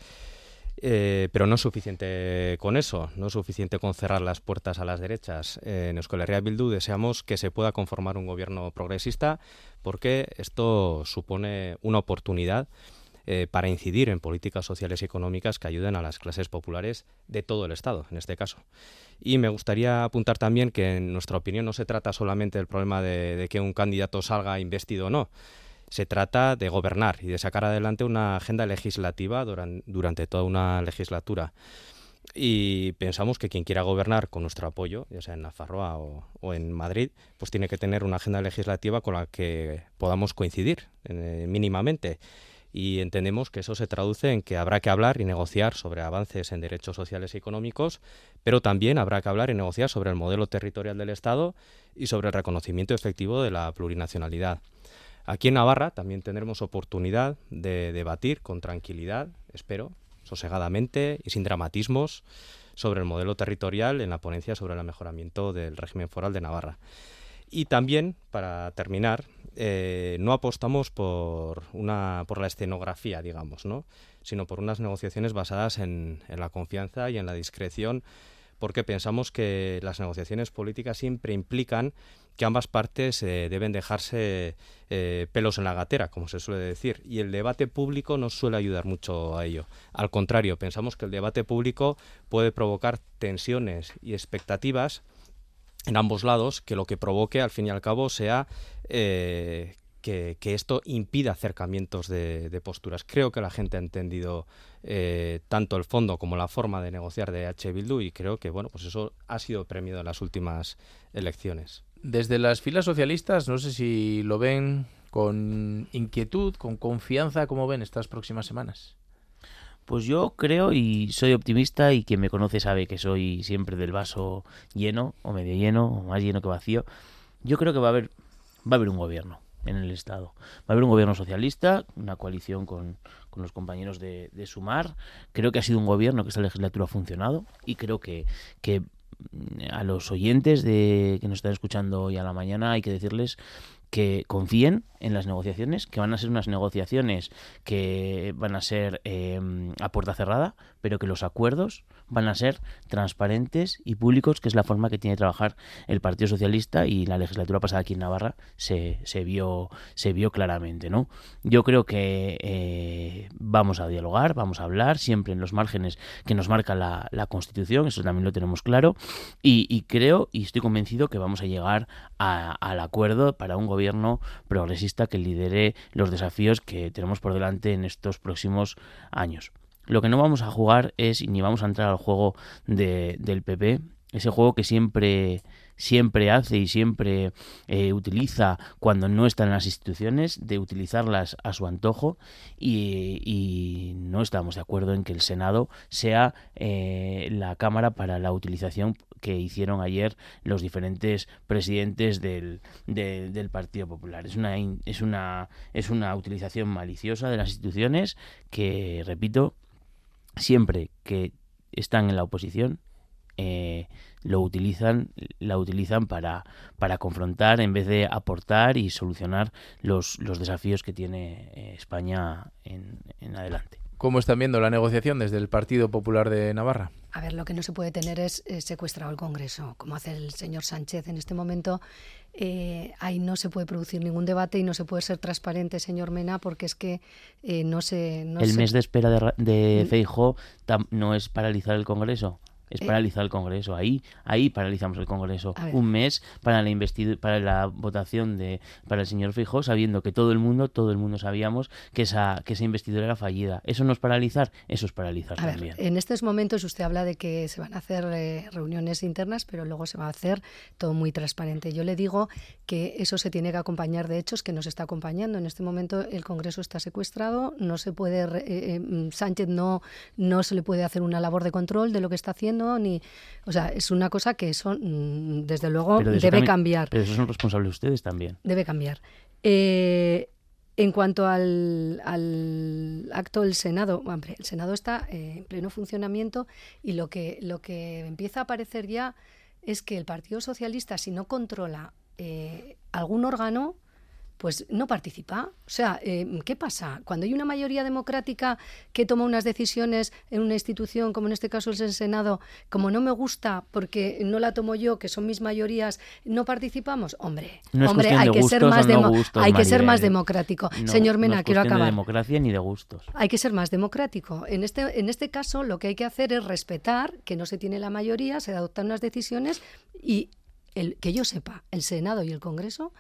Eh, pero no es suficiente con eso, no es suficiente con cerrar las puertas a las derechas. en Euskal Bildu deseamos que se pueda conformar un gobierno progresista porque esto supone una oportunidad eh, para incidir en políticas sociales y económicas que ayuden a las clases populares de todo el Estado, en este caso. Y me gustaría apuntar también que, en nuestra opinión, no se trata solamente del problema de, de que un candidato salga investido o no, se trata de gobernar y de sacar adelante una agenda legislativa durante, toda una legislatura. Y pensamos que quien quiera gobernar con nuestro apoyo, ya sea en Nafarroa o, o en Madrid, pues tiene que tener una agenda legislativa con la que podamos coincidir eh, mínimamente. Y entendemos que eso se traduce en que habrá que hablar y negociar sobre avances en derechos sociales y económicos, pero también habrá que hablar y negociar sobre el modelo territorial del Estado y sobre el reconocimiento efectivo de la plurinacionalidad. Aquí en Navarra también tendremos oportunidad de debatir con tranquilidad, espero, sosegadamente y sin dramatismos sobre el modelo territorial en la ponencia sobre el mejoramiento del régimen foral de Navarra. Y también, para terminar, eh, no apostamos por, una, por la escenografía, digamos, ¿no? sino por unas negociaciones basadas en, en la confianza y en la discreción porque pensamos que las negociaciones políticas siempre implican que ambas partes eh, deben dejarse eh, pelos en la gatera, como se suele decir, y el debate público no suele ayudar mucho a ello. Al contrario, pensamos que el debate público puede provocar tensiones y expectativas en ambos lados que lo que provoque al fin y al cabo sea eh, que, esto impida acercamientos de, posturas. Creo que la gente ha entendido tanto el fondo como la forma de negociar de H. Bildu y creo que bueno pues eso ha sido premiado en las últimas elecciones. Desde las filas socialistas, no sé si lo ven con inquietud, con confianza, ¿cómo ven estas próximas semanas? Pues yo creo y soy optimista y quien me conoce sabe que soy siempre del vaso lleno o medio lleno o más lleno que vacío. Yo creo que va a haber va a haber un gobierno en el Estado. Va a haber un gobierno socialista, una coalición con, los compañeros de, Sumar. Creo que ha sido un gobierno que esta legislatura ha funcionado y creo que, que a los oyentes de que nos están escuchando hoy a la mañana hay que decirles que confíen en las negociaciones, que van a ser unas negociaciones que van a ser eh, a puerta cerrada, pero que los acuerdos van a ser transparentes y públicos, que es la forma que tiene de trabajar el Partido Socialista y la legislatura pasada aquí en Navarra se, se vio se vio claramente, ¿no? Yo creo que eh, vamos a dialogar, vamos a hablar siempre en los márgenes que nos marca la, la Constitución, eso también lo tenemos claro, y, creo y estoy convencido que vamos a llegar al acuerdo para un gobierno progresista que lidere los desafíos que tenemos por delante en estos próximos años. Lo que no vamos a jugar es, ni vamos a entrar al juego de, del PP, ese juego que siempre siempre hace y siempre eh, utiliza cuando no está en las instituciones, de utilizarlas a su antojo y, no estamos de acuerdo en que el Senado sea eh, la Cámara para la utilización que hicieron ayer los diferentes presidentes del, del Partido Popular. Es una, es, una, es una utilización maliciosa de las instituciones que, repito, siempre que están en la oposición, eh, lo utilizan, la utilizan para, para confrontar en vez de aportar y solucionar los, los desafíos que tiene eh, España en, en adelante. ¿Cómo están viendo la negociación desde el Partido Popular de Navarra? A ver, lo que no se puede tener es eh, secuestrado el Congreso, como hace el señor Sánchez en este momento. Eh, ahí no se puede producir ningún debate y no se puede ser transparente, señor Mena, porque es que eh, no se... el mes de espera de, de ¿Mm? Feijóo no es paralizar el Congreso es eh, paralizar el Congreso. Ahí, ahí paralizamos el Congreso. Un mes para la para la votación de para el señor Fijó, sabiendo que todo el mundo, todo el mundo sabíamos que esa, que esa investidura era fallida. ¿Eso no es paralizar? Eso es paralizar también. en estos momentos usted habla de que se van a hacer eh, reuniones internas, pero luego se va a hacer todo muy transparente. Yo le digo que eso se tiene que acompañar de hechos que nos está acompañando. En este momento el Congreso está secuestrado, no se puede eh, mm, Sánchez no no se le puede hacer una labor de control de lo que está haciendo ni... O sea, es una cosa que eso, mm, desde luego, debe cambiar. Pero eso son responsables ustedes también. Debe cambiar. Eh, en cuanto al, acto del Senado, hombre, el Senado está eh, en pleno funcionamiento y lo que, lo que empieza a aparecer ya es que el Partido Socialista, si no controla eh, algún órgano, pues no participa. O sea, eh, ¿qué pasa? Cuando hay una mayoría democrática que toma unas decisiones en una institución, como en este caso es el Senado, como no me gusta porque no la tomo yo, que son mis mayorías, no participamos. Hombre, hombre, hay que ser más hay que ser más democrático. Señor Mena, quiero acabar. de democracia ni de gustos. Hay que ser más democrático. En este en este caso lo que hay que hacer es respetar que no se tiene la mayoría, se adoptan unas decisiones y el que yo sepa, el Senado y el Congreso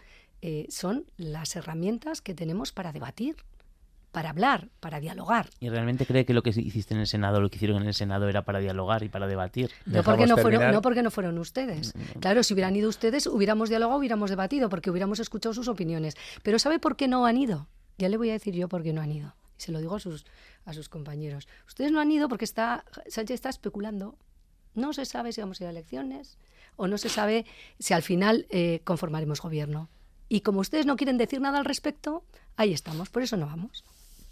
eh, son las herramientas que tenemos para debatir, para hablar, para dialogar. ¿Y realmente cree que lo que hiciste en el Senado, lo que hicieron en el Senado era para dialogar y para debatir? No porque no, fueron, no porque no fueron ustedes. Mm, mm. Claro, si hubieran ido ustedes, hubiéramos dialogado, hubiéramos debatido, porque hubiéramos escuchado sus opiniones. Pero ¿sabe por qué no han ido? Ya le voy a decir yo por qué no han ido. Y se lo digo a sus, a sus compañeros. Ustedes no han ido porque está, Sánchez está especulando. No se sabe si vamos a ir a elecciones o no se sabe si al final eh, conformaremos gobierno. Y como ustedes no quieren decir nada al respecto, ahí estamos, por eso no vamos.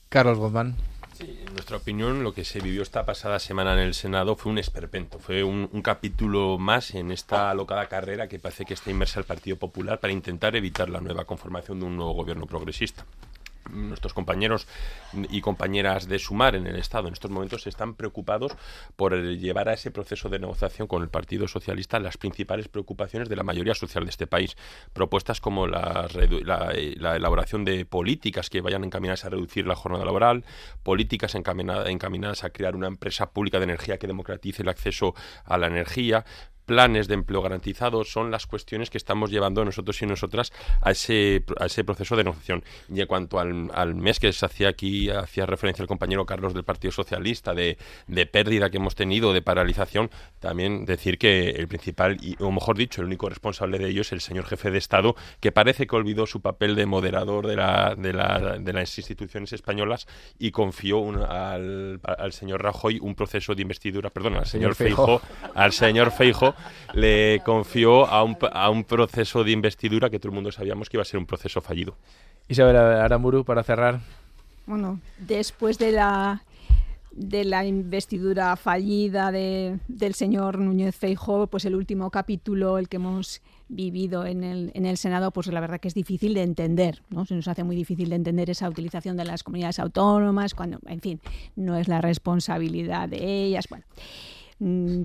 Carlos Guzmán. Sí, en nuestra opinión, lo que se vivió esta pasada semana en el Senado fue un esperpento, fue un, un, capítulo más en esta alocada carrera que parece que está inmersa el Partido Popular para intentar evitar la nueva conformación de un nuevo gobierno progresista nuestros compañeros y compañeras de Sumar en el Estado en estos momentos están preocupados por llevar a ese proceso de negociación con el Partido Socialista las principales preocupaciones de la mayoría social de este país. Propuestas como la, elaboración de políticas que vayan encaminadas a reducir la jornada laboral, políticas encaminadas a crear una empresa pública de energía que democratice el acceso a la energía, planes de empleo garantizado son las cuestiones que estamos llevando nosotros y nosotras a ese, a ese proceso de negociación. Y en cuanto al, mes que se hacía aquí, hacía referencia el compañero Carlos del Partido Socialista, de, de pérdida que hemos tenido, de paralización, también decir que el principal, y, o mejor dicho, el único responsable de ello es el señor jefe de Estado, que parece que olvidó su papel de moderador de, la, de, la, de las instituciones españolas y confió al, al, señor Rajoy un proceso de investidura, perdón, al señor, señor al señor Feijo le confió a un, a un proceso de investidura que todo el mundo sabíamos que iba a ser un proceso fallido. Isabel Aramburu, para cerrar. Bueno, después de la de la investidura fallida de, del señor Núñez Feijóo, pues el último capítulo, el que hemos vivido en el, en el Senado, pues la verdad que es difícil de entender, ¿no? Se nos hace muy difícil de entender esa utilización de las comunidades autónomas, cuando, en fin, no es la responsabilidad de ellas. Bueno,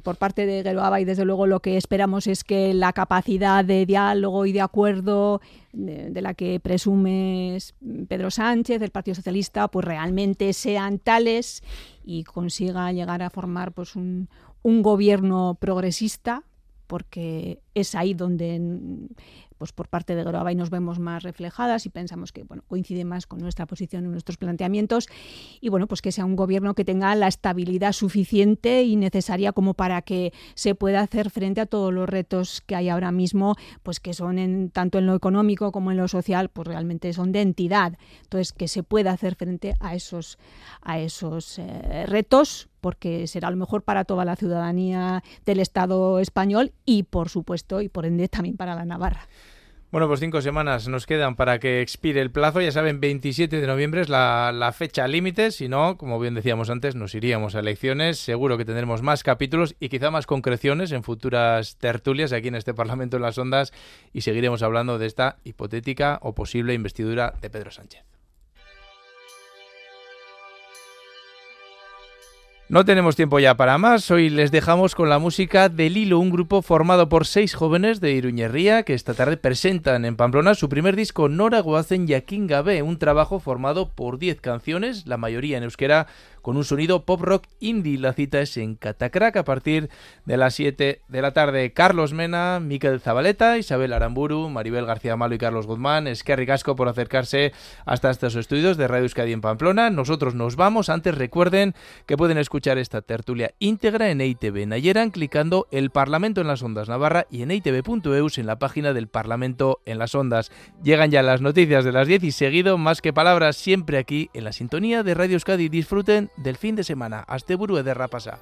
por parte de Geroaba y desde luego lo que esperamos es que la capacidad de diálogo y de acuerdo de, la que presume Pedro Sánchez del Partido Socialista pues realmente sean tales y consiga llegar a formar pues un gobierno progresista porque es ahí donde pues por parte de Groabay nos vemos más reflejadas y pensamos que bueno, coincide más con nuestra posición y nuestros planteamientos y bueno, pues que sea un gobierno que tenga la estabilidad suficiente y necesaria como para que se pueda hacer frente a todos los retos que hay ahora mismo, pues que son en, tanto en lo económico como en lo social, pues realmente son de entidad. Entonces, que se pueda hacer frente a esos, a esos eh, retos porque será lo mejor para toda la ciudadanía del Estado español y, por supuesto, y por ende también para la Navarra. Bueno, pues cinco semanas nos quedan para que expire el plazo. Ya saben, 27 de noviembre es la, fecha límite. Si no, como bien decíamos antes, nos iríamos a elecciones. Seguro que tendremos más capítulos y quizá más concreciones en futuras tertulias aquí en este Parlamento en las Ondas y seguiremos hablando de esta hipotética o posible investidura de Pedro Sánchez. No tenemos tiempo ya para más. Hoy les dejamos con la música de Lilo, un grupo formado por seis jóvenes de Iruñería que esta tarde presentan en Pamplona su primer disco Nora Guazen Yakin Gabe, un trabajo formado por diez canciones, la mayoría en euskera, con un sonido pop rock indie. La cita es en Catacrack a partir de las 7 de la tarde. Carlos Mena, Miquel Zabaleta, Isabel Aramburu, Maribel García Malo y Carlos Guzmán. Es que por acercarse hasta estos estudios de Radio Euskadi en Pamplona. Nosotros nos vamos. Antes recuerden que pueden escuchar esta tertulia íntegra en EITV Nayeran clicando el Parlamento en las Ondas Navarra y en eitv.eus en la página del Parlamento en las Ondas. Llegan ya las noticias de las 10 y seguido, más que palabras, siempre aquí en la sintonía de Radio Euskadi. Disfruten del fin de semana. Asteburu ederra pasa.